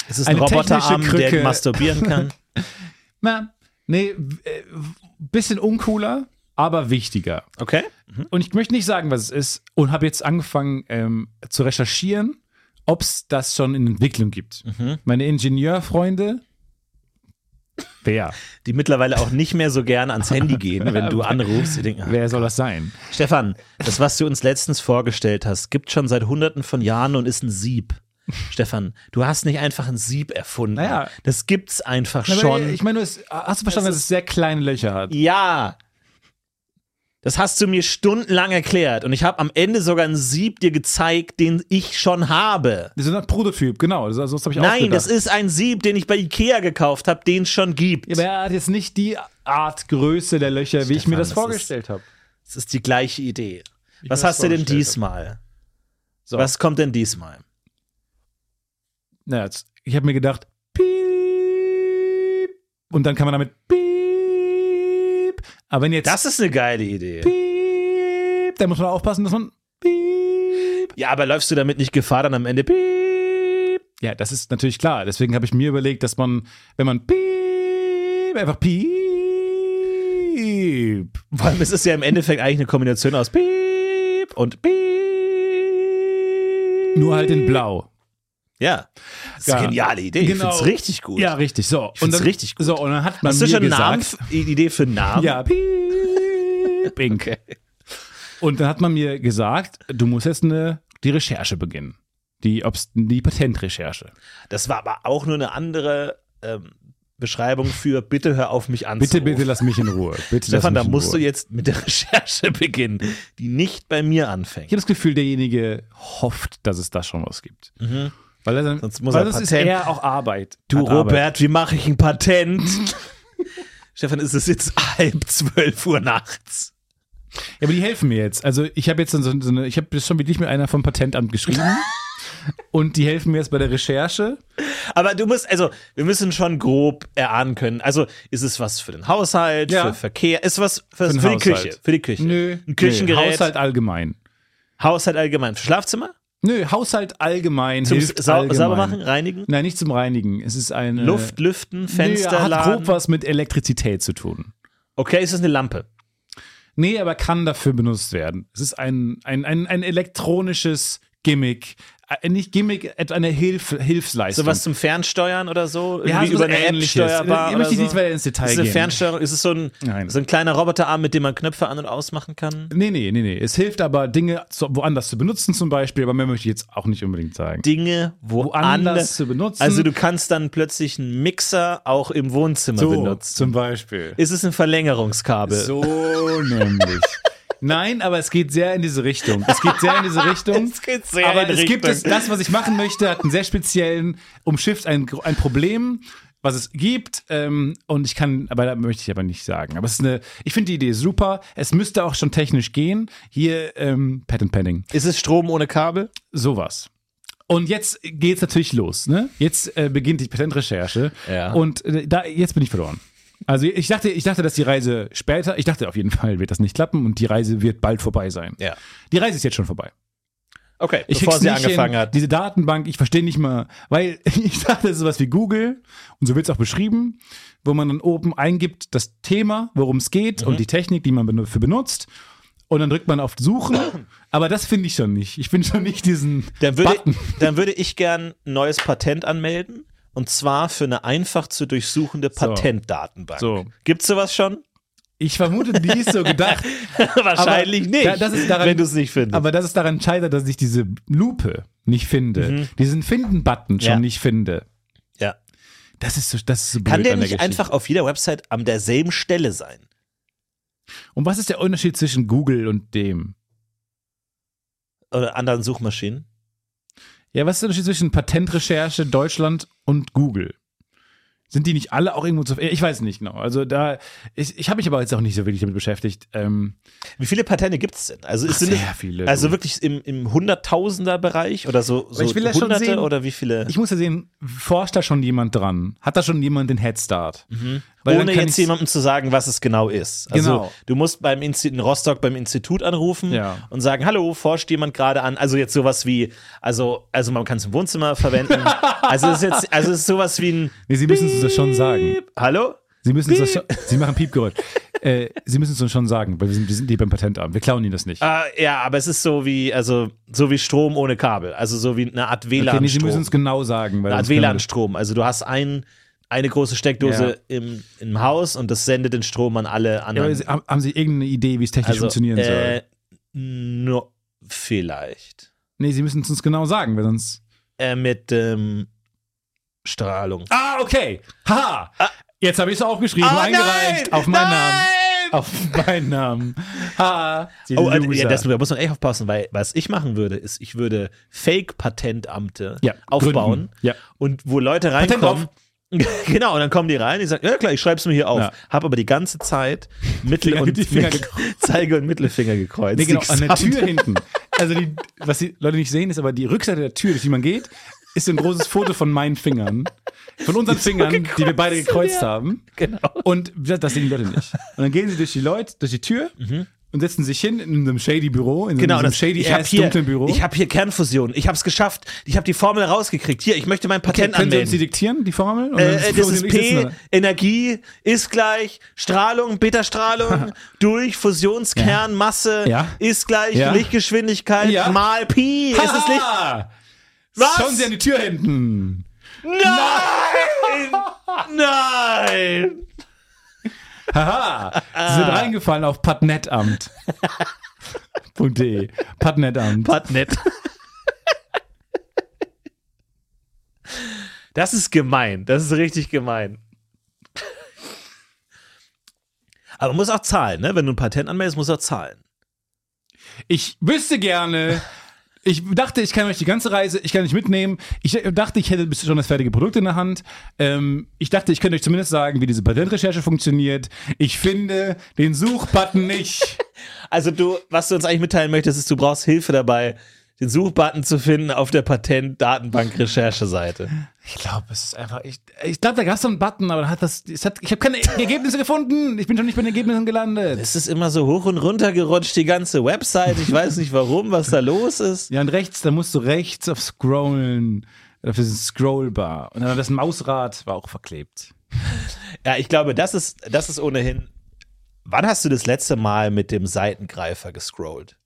Es ist ein eine Roboterarm, der masturbieren kann. Na, nee, äh, bisschen uncooler, aber wichtiger. Okay. Und ich möchte nicht sagen, was es ist. Und habe jetzt angefangen ähm, zu recherchieren, ob es das schon in Entwicklung gibt. Mhm. Meine Ingenieurfreunde, wer? Die mittlerweile auch nicht mehr so gerne ans Handy gehen, wenn du anrufst. Denken, ah, Wer soll das sein? Stefan, das, was du uns letztens vorgestellt hast, gibt schon seit hunderten von Jahren und ist ein Sieb. Stefan, du hast nicht einfach ein Sieb erfunden. Naja. Das gibt's einfach Na, schon. Ich meine, hast du verstanden, Das dass es sehr kleine Löcher hat? ja. Das hast du mir stundenlang erklärt und ich habe am Ende sogar ein Sieb dir gezeigt, den ich schon habe. Das ist ein Prototyp, genau. Das, das habe ich Nein, das ist ein Sieb, den ich bei Ikea gekauft habe, den es schon gibt. Ja, aber er hat jetzt nicht die Art Größe der Löcher, wie ich Stefan, mir das das vorgestellt habe. Das ist die gleiche Idee. Was ich mir hast du denn diesmal? So. Was kommt denn diesmal? Na, jetzt, ich habe mir gedacht, piep. Und dann kann man damit piep. Aber wenn jetzt Das ist eine geile Idee. piep, dann muss man aufpassen, dass man piep. Ja, aber läufst du damit nicht Gefahr, dann am Ende piep? Ja, das ist natürlich klar. Deswegen habe ich mir überlegt, dass man, wenn man piep, einfach piep. Vor allem ist es ja im Endeffekt eigentlich eine Kombination aus piep und piep. Nur halt in blau. Ja. Das ist Ja. eine geniale Idee. Ich Genau. find's richtig gut. Ja, richtig. So. Ich find's dann, richtig gut. So, und dann hat man Hast du mir schon gesagt, f- Idee für einen Namen? Ja, piep. Okay. Und dann hat man mir gesagt, du musst jetzt eine, die Recherche beginnen. Die, die Patentrecherche. Das war aber auch nur eine andere ähm, Beschreibung für bitte hör auf mich Bitte, anzurufen. bitte lass mich in Ruhe. Bitte Stefan, da musst du Ruhe. jetzt mit der Recherche beginnen, die nicht bei mir anfängt. Ich habe das Gefühl, derjenige hofft, dass es da schon was gibt. Weil er dann, Sonst muss weil er das ist Patent- eher auch Arbeit. Du, Hat Arbeit. Robert, wie mache ich ein Patent? Stefan, ist es jetzt halb zwölf Uhr nachts? Ja, aber die helfen mir jetzt. Also ich habe jetzt so, so eine, ich habe schon wirklich mit einer vom Patentamt geschrieben. und die helfen mir jetzt bei der Recherche. Aber du musst, also, wir müssen schon grob erahnen können. Also, ist es was für den Haushalt, Ja. für Verkehr? Ist was für, den für die. Küche? Für die Küche. Nö. Ein Küchengerät? Nö, Haushalt allgemein. Haushalt allgemein. Für Schlafzimmer? Nö, Haushalt allgemein. Zum hilft sau allgemein. sauber machen, reinigen? Nein, nicht zum Reinigen. Es ist eine. Luft, Lüften, Fenster, Nö, hat laden? grob was mit Elektrizität zu tun. Okay, ist es eine Lampe? Nee, aber kann dafür benutzt werden. Es ist ein, ein, ein, ein elektronisches Gimmick. Äh, nicht Gimmick, etwa eine Hilf, Hilfsleistung. Sowas zum Fernsteuern oder so? ja, so über eine App steuerbar Ich möchte so? nicht weiter ins Detail Ist eine gehen. Fernsteuerung? Ist es so ein, Nein. so ein kleiner Roboterarm, mit dem man Knöpfe an- und ausmachen kann? Nee, nee, nee, nee. Es hilft aber, Dinge woanders zu benutzen zum Beispiel, aber mehr möchte ich jetzt auch nicht unbedingt sagen. Dinge woanders, Woanders zu benutzen. Also du kannst dann plötzlich einen Mixer auch im Wohnzimmer benutzen. zum Beispiel. Ist es ein Verlängerungskabel? So nämlich. Nein, aber es geht sehr in diese Richtung. Es geht sehr in diese Richtung. Es geht sehr aber in es gibt Richtung. es, das, was ich machen möchte, hat einen sehr speziellen, umschifft ein, ein Problem, was es gibt. Ähm, und ich kann, aber da möchte ich aber nicht sagen. Aber es ist eine, ich finde die Idee super. Es müsste auch schon technisch gehen. Hier, ähm, Patent Pending. Ist es Strom ohne Kabel? Sowas. Und jetzt geht's natürlich los, ne? Jetzt äh, beginnt die Patentrecherche. Ja. Und äh, da, jetzt bin ich verloren. Also ich dachte, ich dachte, dass die Reise später, ich dachte auf jeden Fall wird das nicht klappen und die Reise wird bald vorbei sein. Ja. Die Reise ist jetzt schon vorbei. Okay, Ich bevor sie angefangen hin, hat. Diese Datenbank, ich verstehe nicht mal, weil ich dachte, das ist sowas wie Google und so wird es auch beschrieben, wo man dann oben eingibt das Thema, worum es geht Mhm. und die Technik, die man benu- für benutzt. Und dann drückt man auf Suchen. Aber das finde ich schon nicht. Ich finde schon nicht diesen Dann würde, Button. dann würde ich gern ein neues Patent anmelden. Und zwar für eine einfach zu durchsuchende Patentdatenbank. So. Gibt's sowas schon? Ich vermute, die ist so gedacht. Wahrscheinlich Aber nicht, da- das ist daran- wenn du es nicht findest. Aber dass es daran scheitert, dass ich diese Lupe nicht finde, diesen Finden-Button schon Mhm. Ja. nicht finde. ja. Das ist so, das ist so blöd Kann der an der nicht Geschichte. einfach auf jeder Website an derselben Stelle sein? Und was ist der Unterschied zwischen Google und dem? Oder anderen Suchmaschinen? Ja, was ist der Unterschied zwischen Patentrecherche Deutschland und Google? Sind die nicht alle auch irgendwo zu. Ich weiß nicht genau. Also da, ich, ich habe mich aber jetzt auch nicht so wirklich damit beschäftigt. Ähm, Wie viele Patente gibt es denn? Also, Ach, sehr viele, Also wirklich im, im Hunderttausender-Bereich oder so, so ich will ja schon Hunderte sehen- oder wie viele? ich muss ja sehen, forscht da schon jemand dran? Hat da schon jemand den Headstart? Weil Ohne jetzt jemandem zu sagen, was es genau ist. Also Genau. du musst beim Insti in Rostock beim Institut anrufen Ja. und sagen, hallo, forscht jemand gerade an? Also jetzt sowas wie, also, also man kann es im Wohnzimmer verwenden. also es ist jetzt, also es ist sowas wie ein Nee, Sie müssen es das schon sagen. Hallo? Sie müssen es schon, Sie machen Piepgeräusch. äh, Sie müssen es uns schon sagen, weil wir sind, wir sind die beim Patentamt. Wir klauen Ihnen das nicht. Ah, ja, aber es ist so wie, also so wie Strom ohne Kabel. Also so wie eine Art WLAN. okay, nee, Sie müssen es genau sagen. Eine Art WLAN-Strom. Also du hast ein, eine große Steckdose im, im Haus und das sendet den Strom an alle Ja, aber anderen. Haben Sie irgendeine Idee, wie es technisch also, funktionieren soll? äh, nur vielleicht. Nee, Sie müssen es uns genau sagen, weil sonst. Äh, mit ähm, Strahlung. Ah, okay. Ha! Jetzt habe ich es aufgeschrieben, Ah, eingereicht. nein! Auf meinen Nein! Namen. Auf meinen Namen. Ha! Oh, Loser. ja, das, da muss man echt aufpassen, weil was ich machen würde, ist, ich würde Fake-Patentamte Ja, aufbauen gründen. Ja. und wo Leute Patent reinkommen. Genau, und dann kommen die rein, die sagen, ja klar, ich schreib's mir hier auf. Ja. Hab aber die ganze Zeit Mittel Finger- und Finger Zeige und Mittelfinger gekreuzt. Nee, genau, an der Tür hinten. Also, die, was die Leute nicht sehen, ist aber die Rückseite der Tür, durch die man geht, ist so ein großes Foto von meinen Fingern. Von unseren Fingern, die wir beide gekreuzt haben. Genau. Und das sehen die Leute nicht. Und dann gehen sie durch die Leute, durch die Tür und setzen sich hin in einem shady Büro, in. Genau, einem das, shady ich ass hier, dunklen Büro. ich habe hier Kernfusion. Ich habe es geschafft. Ich habe die Formel rausgekriegt. Hier, ich möchte mein okay, Patent können Sie uns die anmelden. diktieren, die Formel? Äh, äh, das ist P. Energie ist gleich Strahlung, Beta-Strahlung durch Fusionskern, Masse Ja. ist gleich Ja. Lichtgeschwindigkeit Ja. mal Pi. Ist es Licht? Was? Schauen Sie an die Tür hinten. Nein! Nein! Haha! Sie Ah. sind reingefallen auf patnetamt. .de. Patnetamt. Patnet. Das ist gemein. Das ist richtig gemein. Aber man muss auch zahlen, ne? Wenn du ein Patent anmeldest, musst du auch zahlen. Ich wüsste gerne. Ich dachte, ich kann euch die ganze Reise, ich kann euch mitnehmen. Ich dachte, ich hätte schon das fertige Produkt in der Hand. Ähm, ich dachte, ich könnte euch zumindest sagen, wie diese Patentrecherche funktioniert. Ich finde den Suchbutton nicht. Also du, was du uns eigentlich mitteilen möchtest, ist, du brauchst Hilfe dabei, den Suchbutton zu finden auf der Patent-Datenbank-Recherche-Seite. Ich glaube, es ist einfach. Ich, ich glaube, da gab es so einen Button, aber hat das. Es hat, ich habe keine Ergebnisse gefunden. Ich bin schon nicht bei den Ergebnissen gelandet. Es ist immer so hoch und runter gerutscht, die ganze Website. Ich weiß nicht warum, was da los ist. Ja, und rechts, da musst du rechts auf Scrollen, auf diesen Scrollbar. Und dann das Mausrad war auch verklebt. Ja, ich glaube, das ist, das ist ohnehin. Wann hast du das letzte Mal mit dem Seitengreifer gescrollt?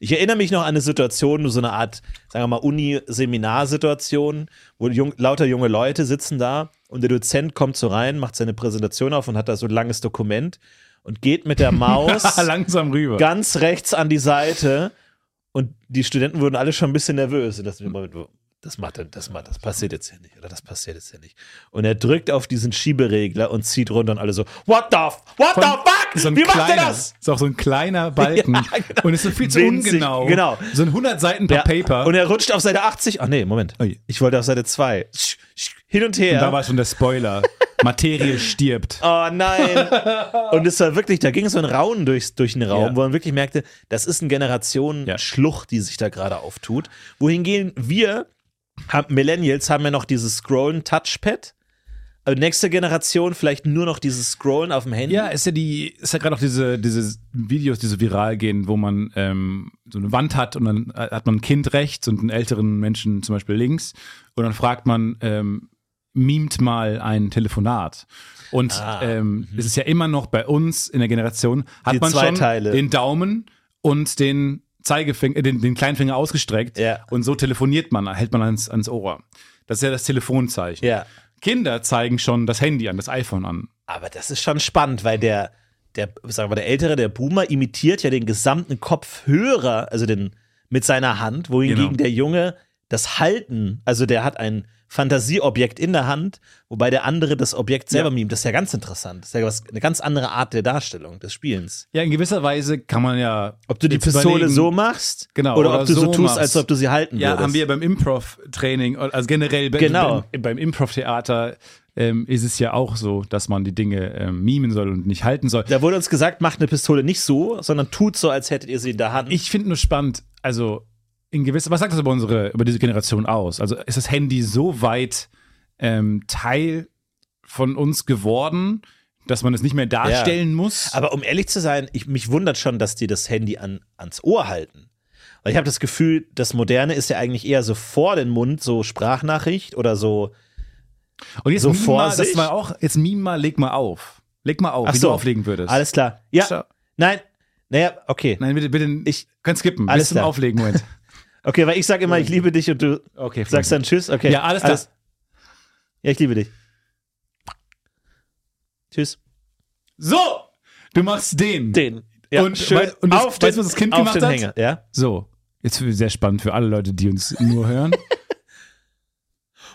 Ich erinnere mich noch an eine Situation, so eine Art, sagen wir mal, Uni-Seminar-Situation, wo jung, lauter junge Leute sitzen da und der Dozent kommt so rein, macht seine Präsentation auf und hat da so ein langes Dokument und geht mit der Maus Langsam rüber. ganz rechts an die Seite und die Studenten wurden alle schon ein bisschen nervös. Und das, das, macht, das, macht, das passiert jetzt hier nicht oder das passiert jetzt hier nicht. Und er drückt auf diesen Schieberegler und zieht runter und alle so, what the, what the fuck? So Wie macht er kleiner, das? Ist auch so ein kleiner Balken. Ja, genau. Und ist so viel zu Winzig, ungenau. genau. So ein 100 Seiten Ja, Paper. Und er rutscht auf Seite 80. Ach nee, Moment. Ich wollte auf Seite 2. Hin und her. Und da war schon der Spoiler. Materie stirbt. Oh nein. Und es war wirklich, da ging so ein Raunen durchs, durch den Raum, Ja. wo man wirklich merkte, das ist eine Generationen-Schlucht, die sich da gerade auftut. Wohingegen wir, haben, Millennials, haben ja noch dieses Scrollen-Touchpad. Nächste Generation vielleicht nur noch dieses Scrollen auf dem Handy. Ja, ist ja die, ist ja gerade auch diese, diese Videos, die so viral gehen, wo man ähm, so eine Wand hat und dann äh, hat man ein Kind rechts und einen älteren Menschen zum Beispiel links und dann fragt man, ähm, mimt mal ein Telefonat. Und Ah, ähm, es ist ja immer noch bei uns in der Generation, hat man schon Teile. den Daumen und den Zeigefinger, äh, den, den kleinen Finger ausgestreckt Ja. und so telefoniert man, hält man ans, ans Ohr. Das ist ja das Telefonzeichen. Ja. Kinder zeigen schon das Handy an, das iPhone an. Aber das ist schon spannend, weil der, der, sagen wir, der Ältere, der Boomer, imitiert ja den gesamten Kopfhörer, also den mit seiner Hand, wohingegen Genau. der Junge das Halten, also der hat ein Fantasieobjekt in der Hand, wobei der andere das Objekt selber Ja. mimt. Das ist ja ganz interessant. Das ist ja was, eine ganz andere Art der Darstellung des Spielens. Ja, in gewisser Weise kann man ja. Ob du die Pistole überlegen- so machst Genau, oder, oder ob du so, so tust, machst. als ob du sie halten Ja, würdest. haben wir beim Improv-Training, also generell Genau. beim, beim Improv-Theater ähm, ist es ja auch so, dass man die Dinge ähm, mimen soll und nicht halten soll. Da wurde uns gesagt, macht eine Pistole nicht so, sondern tut so, als hättet ihr sie in der Hand. Ich finde nur spannend, also in gewisser, was sagt das über unsere, über diese Generation aus? Also ist das Handy so weit ähm, Teil von uns geworden, dass man es nicht mehr darstellen muss? Aber um ehrlich zu sein, ich, mich wundert schon, dass die das Handy an, ans Ohr halten. Weil ich habe das Gefühl, das Moderne ist ja eigentlich eher so vor den Mund, so Sprachnachricht oder so. Und jetzt so meme vor mal, das war auch, jetzt meme mal, leg mal auf. Leg mal auf, Ach wie so. du auflegen würdest. Alles klar. Ja. Schau. Nein. Naja, okay. Nein, bitte, bitte, Ich- kann skippen. Alles Bis zum klar. Auflegen, Moment. Okay, weil ich sage immer, ich liebe dich und du Okay, sagst dann Tschüss. Okay. Ja, alles klar. Ja, ich liebe dich. Tschüss. So, du machst den. Den. Ja, Und- schön weil- und das- auf weißt du, was das Kind auf gemacht den hat? Hänger. Ja. So, jetzt wird sehr spannend für alle Leute, die uns nur hören.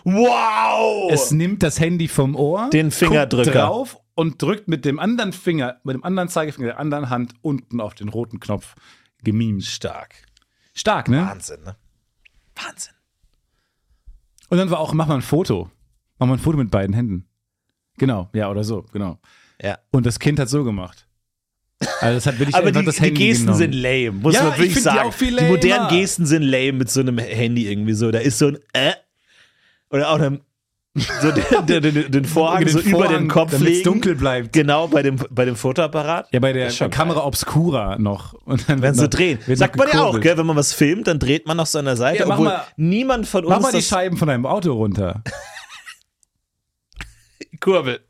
Wow! Es nimmt das Handy vom Ohr, Den Fingerdrücker. drauf und drückt mit dem anderen Finger, mit dem anderen Zeigefinger der anderen Hand unten auf den roten Knopf gemimt. Stark. Stark, ne? Wahnsinn, ne? Wahnsinn. Und dann war auch, mach mal ein Foto. Mach mal ein Foto mit beiden Händen. Genau, ja, oder so, genau. Ja. Und das Kind hat so gemacht. Also das hat wirklich Aber die, das die Handy Gesten genommen. sind lame, muss Ja, man ich wirklich die sagen. auch viel die modernen. Gesten sind lame mit so einem Handy irgendwie so. Da ist so ein äh oder auch einem, so den, den, den, Vorhang Den so über Vorhang, den Kopf legen. dunkel bleibt. Genau, bei dem, bei dem Fotoapparat. Ja, bei der Kamera geil. Obscura noch. Und dann so noch- drehen. Sagt man ja auch, gell? Wenn man was filmt, dann dreht man noch so an der Seite, Ja, mach obwohl mal- niemand von uns Mach mal die Scheiben von deinem Auto runter. Kurbel.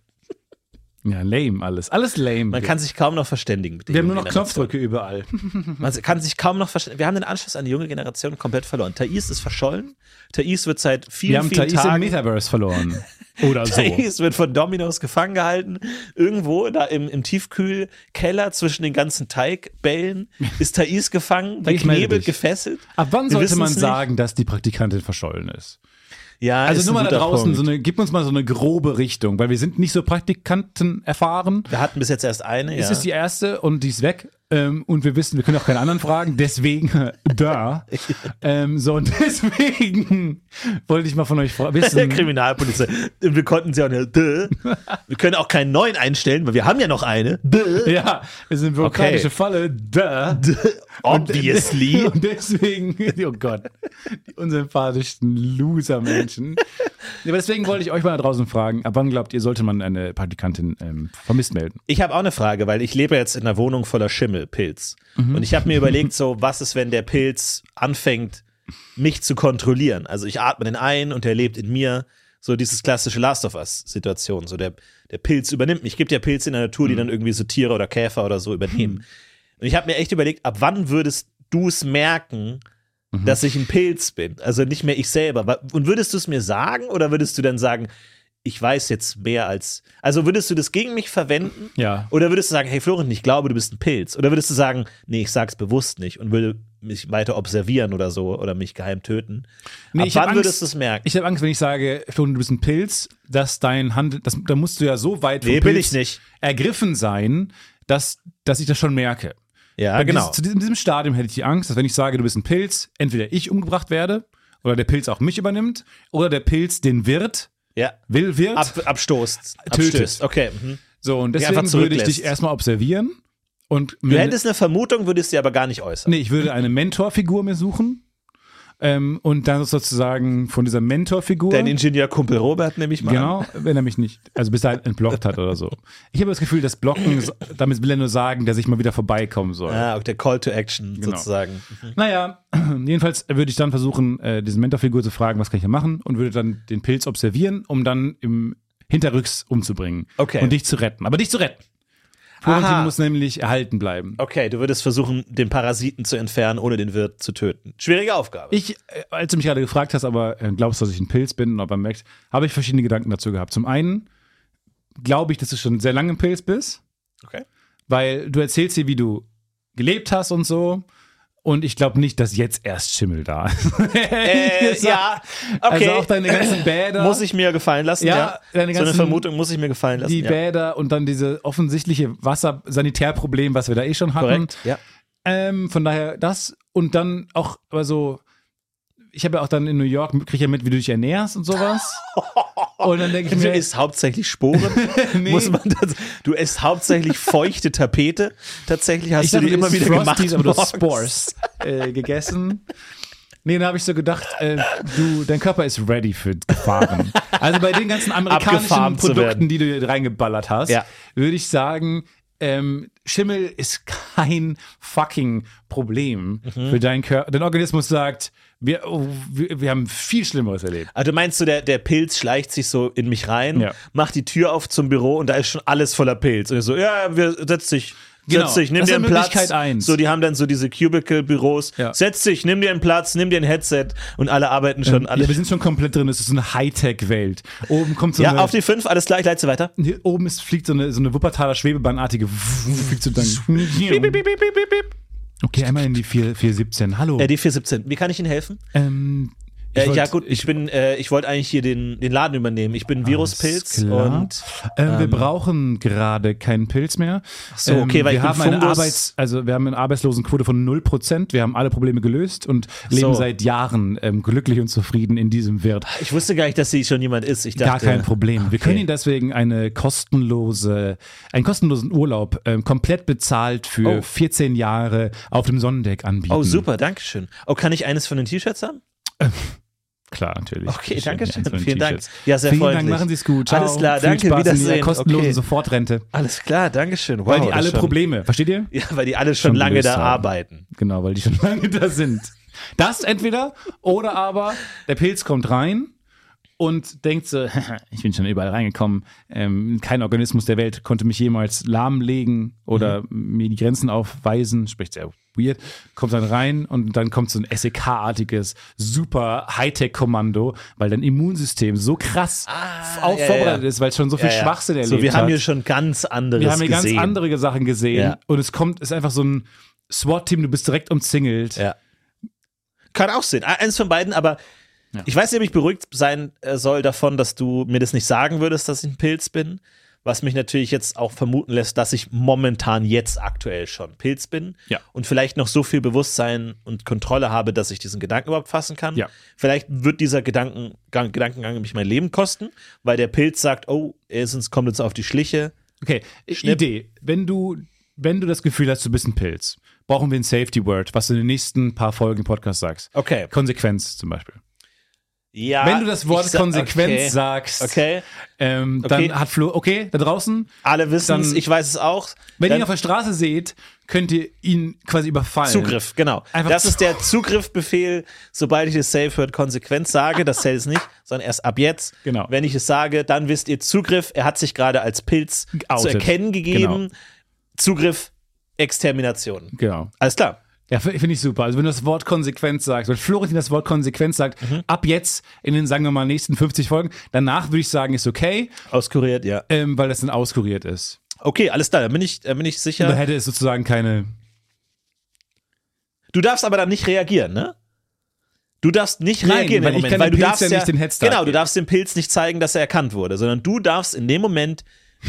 Ja, lame alles. Alles lame. Man kann sich kaum noch verständigen. Wir haben nur noch. Knopfdrücke überall. Man kann sich kaum noch verstehen. Wir haben den Anschluss an die junge Generation komplett verloren. Thais ist verschollen. Thais wird seit vielen, Wir haben vielen Thais im Metaverse verloren. Oder so. Thais wird von Dominos gefangen gehalten. Irgendwo da im, im Tiefkühlkeller zwischen den ganzen Teigbällen ist Thais gefangen, dich. gefesselt. Ab wann Wir sollte man sagen, dass die Praktikantin verschollen ist? Ja, Also ist nur mal da draußen, Punkt. so eine, gib uns mal so eine grobe Richtung, weil wir sind nicht so Praktikanten erfahren. Wir hatten bis jetzt erst eine. Es ja. ist die erste und die ist weg. Ähm, und wir wissen, wir können auch keine anderen fragen, deswegen da. ähm, so, und deswegen wollte ich mal von euch wissen. Kriminalpolizei. Und wir konnten sie auch nicht. Dö. Wir können auch keinen neuen einstellen, weil wir haben ja noch eine. Dö. ja, es ist eine bürokratische Okay. Falle. Da. Obviously. Und deswegen, oh Gott, die unsympathischsten Loser-Menschen. Aber deswegen wollte ich euch mal da draußen fragen, ab wann glaubt ihr, sollte man eine Praktikantin ähm, vermisst melden? Ich habe auch eine Frage, weil ich lebe jetzt in einer Wohnung voller Schimmelpilz. Mhm. Und ich habe mir überlegt, so, was ist, wenn der Pilz anfängt, mich zu kontrollieren? Also ich atme den ein und er lebt in mir. So dieses klassische Last of Us-Situation. So der, der Pilz übernimmt mich. Gibt ja Pilze in der Natur, Mhm. die dann irgendwie so Tiere oder Käfer oder so übernehmen. Und ich habe mir echt überlegt, ab wann würdest du es merken, Mhm. dass ich ein Pilz bin? Also nicht mehr ich selber. Und würdest du es mir sagen oder würdest du dann sagen, ich weiß jetzt mehr als. Also würdest du das gegen mich verwenden? Ja. Oder würdest du sagen, hey Florian, ich glaube, du bist ein Pilz? Oder würdest du sagen, nee, ich sag's bewusst nicht und will mich weiter observieren oder so oder mich geheim töten? Nee, Ab wann Angst- würdest du es merken? Ich habe Angst, wenn ich sage, Florian, du bist ein Pilz, dass dein Handel, das, da musst du ja so weit Nee, bin ich nicht. ergriffen sein, dass, dass ich das schon merke. Ja, Bei genau. Dieses, zu diesem, diesem Stadium hätte ich die Angst, dass wenn ich sage, du bist ein Pilz, entweder ich umgebracht werde oder der Pilz auch mich übernimmt oder der Pilz den Wirt, ja. will wird. Ab, abstoßt. Tötet. Abstößt. Okay. Mhm. so, und deswegen würde ich dich erstmal observieren und Du hättest eine Vermutung, würdest sie aber gar nicht äußern. nee, ich würde eine Mentorfigur mir suchen ähm, und dann sozusagen von dieser Mentorfigur Dein Ingenieurkumpel Robert nehme ich mal. an. Genau, wenn er mich nicht, also bis dahin entblockt hat oder so. Ich habe das Gefühl, das Blocken, damit will er nur sagen, dass ich mal wieder vorbeikommen soll. Ah, der Call to Action Genau. sozusagen. Mhm. Naja, jedenfalls würde ich dann versuchen, äh, diese Mentorfigur zu fragen, was kann ich da machen und würde dann den Pilz observieren, um dann im Hinterrücks umzubringen. Okay. Und dich zu retten. Aber dich zu retten. Florentin Aha. muss nämlich erhalten bleiben. Okay, du würdest versuchen, den Parasiten zu entfernen, ohne den Wirt zu töten. Schwierige Aufgabe. Ich, äh, als du mich gerade gefragt hast, aber äh, glaubst du, dass ich ein Pilz bin und ob man merkt, habe ich verschiedene Gedanken dazu gehabt. Zum einen glaube ich, dass du schon sehr lange ein Pilz bist. okay. weil du erzählst dir, wie du gelebt hast und so. Und ich glaube nicht, dass jetzt erst Schimmel da ist. Äh, ja, okay. Also auch deine ganzen Bäder. Muss ich mir gefallen lassen, Ja, ja. deine so eine ganzen- Vermutung muss ich mir gefallen lassen. die ja. Bäder und dann diese offensichtliche Wassersanitärproblem, was wir da eh schon hatten. Korrekt, ja. Ähm, von daher das und dann auch, aber so, ich habe ja auch dann in New York, kriege ich ja mit, wie du dich ernährst und sowas. und dann denke ich Du mir, isst hauptsächlich Sporen. Nee. Muss man das, du isst hauptsächlich feuchte Tapete. Tatsächlich hast ich du dachte, die du immer wieder Frosties, gemacht. aber du. Spores äh, gegessen. Nee, dann habe ich so gedacht, äh, du, dein Körper ist ready für Gefahren. Also bei den ganzen amerikanischen. Produkten, die du reingeballert hast, Ja. würde ich sagen, ähm, Schimmel ist kein fucking Problem Mhm. für deinen Körper. Dein Organismus sagt, wir, oh, wir, wir haben viel Schlimmeres erlebt. Also du meinst du, der, der Pilz schleicht sich so in mich rein, Ja. macht die Tür auf zum Büro und da ist schon alles voller Pilz. Und ich so, ja, wir, setz dich. Genau. Setz dich, nimm Das dir einen Platz. Eins. So, die haben dann so diese Cubicle-Büros. Ja. Setz dich, nimm dir einen Platz, nimm dir ein Headset und alle arbeiten schon. alle Ja, wir sind schon komplett drin. Es ist so eine Hightech-Welt. Oben kommt so ja, eine, auf die fünf, alles klar, ich leite weiter. Hier oben ist, fliegt so eine, so eine Wuppertaler Schwebebahnartige. Fliegt so dann. Okay, einmal in die 4, 417. Hallo. Äh, die 417. Wie kann ich Ihnen helfen? ähm, ich Äh, wollt- ja gut, ich bin, äh, ich wollte eigentlich hier den, den Laden übernehmen. Ich bin Viruspilz und äh, wir brauchen gerade keinen Pilz mehr. Ähm, so, okay, weil wir ich haben eine Fungus. Arbeits, also wir haben eine Arbeitslosenquote von 0%. Wir haben alle Probleme gelöst und leben so. seit Jahren ähm, glücklich und zufrieden in diesem Wirt. ich wusste gar nicht, dass sie schon jemand ist. Ich Gar dachte, kein Problem. Wir können okay. Ihnen deswegen eine kostenlose, einen kostenlosen Urlaub ähm, komplett bezahlt für Oh. 14 Jahre auf dem Sonnendeck anbieten. Oh, super, danke schön. Oh, kann ich eines von den T-Shirts haben? Klar, natürlich. Okay, danke schön. Vielen Dank. Ja, sehr Vielen Dank, freundlich. machen Sie es gut. Ciao. Alles klar, Viel danke, Spaß in Wiedersehen. Ihrer kostenlosen Okay. Sofortrente. Alles klar, danke schön. Wow, Weil die alle schon- Probleme, versteht ihr? Ja, weil die alle schon, Schon lange da haben. arbeiten. Genau, weil die schon lange da sind. Das entweder oder aber der Pilz kommt rein und denkt so, ich bin schon überall reingekommen. Ähm, kein Organismus der Welt konnte mich jemals lahmlegen oder Mhm. mir die Grenzen aufweisen. Spricht sehr weird. Kommt dann rein und dann kommt so ein SEK-artiges, super Hightech-Kommando, weil dein Immunsystem so krass Ah, ja, vorbereitet ja. ist, weil es schon so viel Ja. Schwachsinn erlebt So, wir haben hat. hier schon ganz anderes Wir haben hier gesehen. ganz andere Sachen gesehen und es kommt, ist einfach so ein SWAT-Team, du bist direkt umzingelt. Ja. Kann auch sein. Eins von beiden, aber ich weiß nicht, ob ich beruhigt sein äh, soll davon, dass du mir das nicht sagen würdest, dass ich ein Pilz bin. Was mich natürlich jetzt auch vermuten lässt, dass ich momentan jetzt aktuell schon Pilz bin. Ja. Und vielleicht noch so viel Bewusstsein und Kontrolle habe, dass ich diesen Gedanken überhaupt fassen kann. Ja. Vielleicht wird dieser Gedankengang, Gedankengang mich mein Leben kosten, weil der Pilz sagt, oh, er kommt uns auf die Schliche. Okay, Schnipp. Idee. Wenn du, wenn du das Gefühl hast, du bist ein Pilz, brauchen wir ein Safety Word, was du in den nächsten paar Folgen im Podcast sagst. Okay. Konsequenz zum Beispiel. Ja. wenn du das Wort sa- Konsequenz okay. sagst, Okay. Ähm, Okay. dann hat Flo, okay, da draußen, Alle wissen es, ich weiß es auch. wenn ihr ihn auf der Straße seht, könnt ihr ihn quasi überfallen. Zugriff, genau. Einfach das zu- ist der Zugriffbefehl, sobald ich das Safe Word konsequent sage, das zählt es nicht, sondern erst ab jetzt. Genau. Wenn ich es sage, dann wisst ihr Zugriff, er hat sich gerade als Pilz zu Geoutet. erkennen gegeben. Genau. Zugriff, Extermination. Genau. Alles klar. Ja, finde ich super. Also wenn du das Wort Konsequenz sagst, wenn Florentin das Wort Konsequenz sagt, Mhm. ab jetzt in den, sagen wir mal, nächsten 50 Folgen, danach würde ich sagen, ist okay, Auskuriert, ja. ähm, weil das dann auskuriert ist. Okay, alles klar, dann bin ich, bin ich Da sicher. hätte es sozusagen keine, Du darfst aber dann nicht reagieren, ne? Du darfst nicht Nein, reagieren weil im ich Moment, weil du Pilz darfst ja ja nicht den Headstart Genau, du darfst dem Pilz nicht zeigen, dass er erkannt wurde, sondern du darfst in dem Moment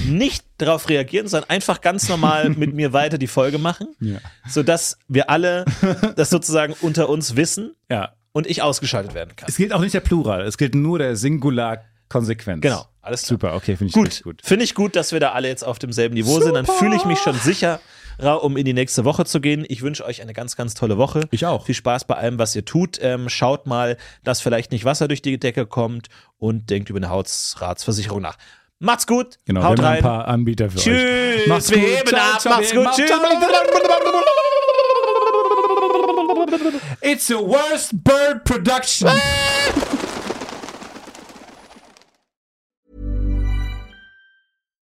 nicht darauf reagieren, sondern einfach ganz normal mit mir weiter die Folge machen, Ja. sodass wir alle das sozusagen unter uns wissen ja. und ich ausgeschaltet werden kann. Es gilt auch nicht der Plural, es gilt nur der Singular Konsequenz. Genau, alles klar. Super, okay, finde ich Gut, gut. finde ich gut, dass wir da alle jetzt auf demselben Niveau sind. Dann fühle ich mich schon sicherer, um in die nächste Woche zu gehen. Ich wünsche euch eine ganz, ganz tolle Woche. Ich auch. Viel Spaß bei allem, was ihr tut. Ähm, schaut mal, dass vielleicht nicht Wasser durch die Decke kommt und denkt über eine Hausratsversicherung nach. Macht's gut. Genau, Haut wir haben rein. ein paar Anbieter für euch. Tschüss. Macht's wir gut. heben Ciao, ab. ciao, Macht's gut. Tschüss. It's a worst bird production.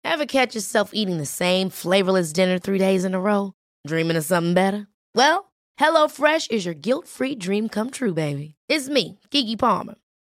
Ever catch yourself eating the same flavorless dinner three days in a row? Dreaming of something better? Well, HelloFresh is your guilt free dream come true, baby. It's me, Kiki Palmer.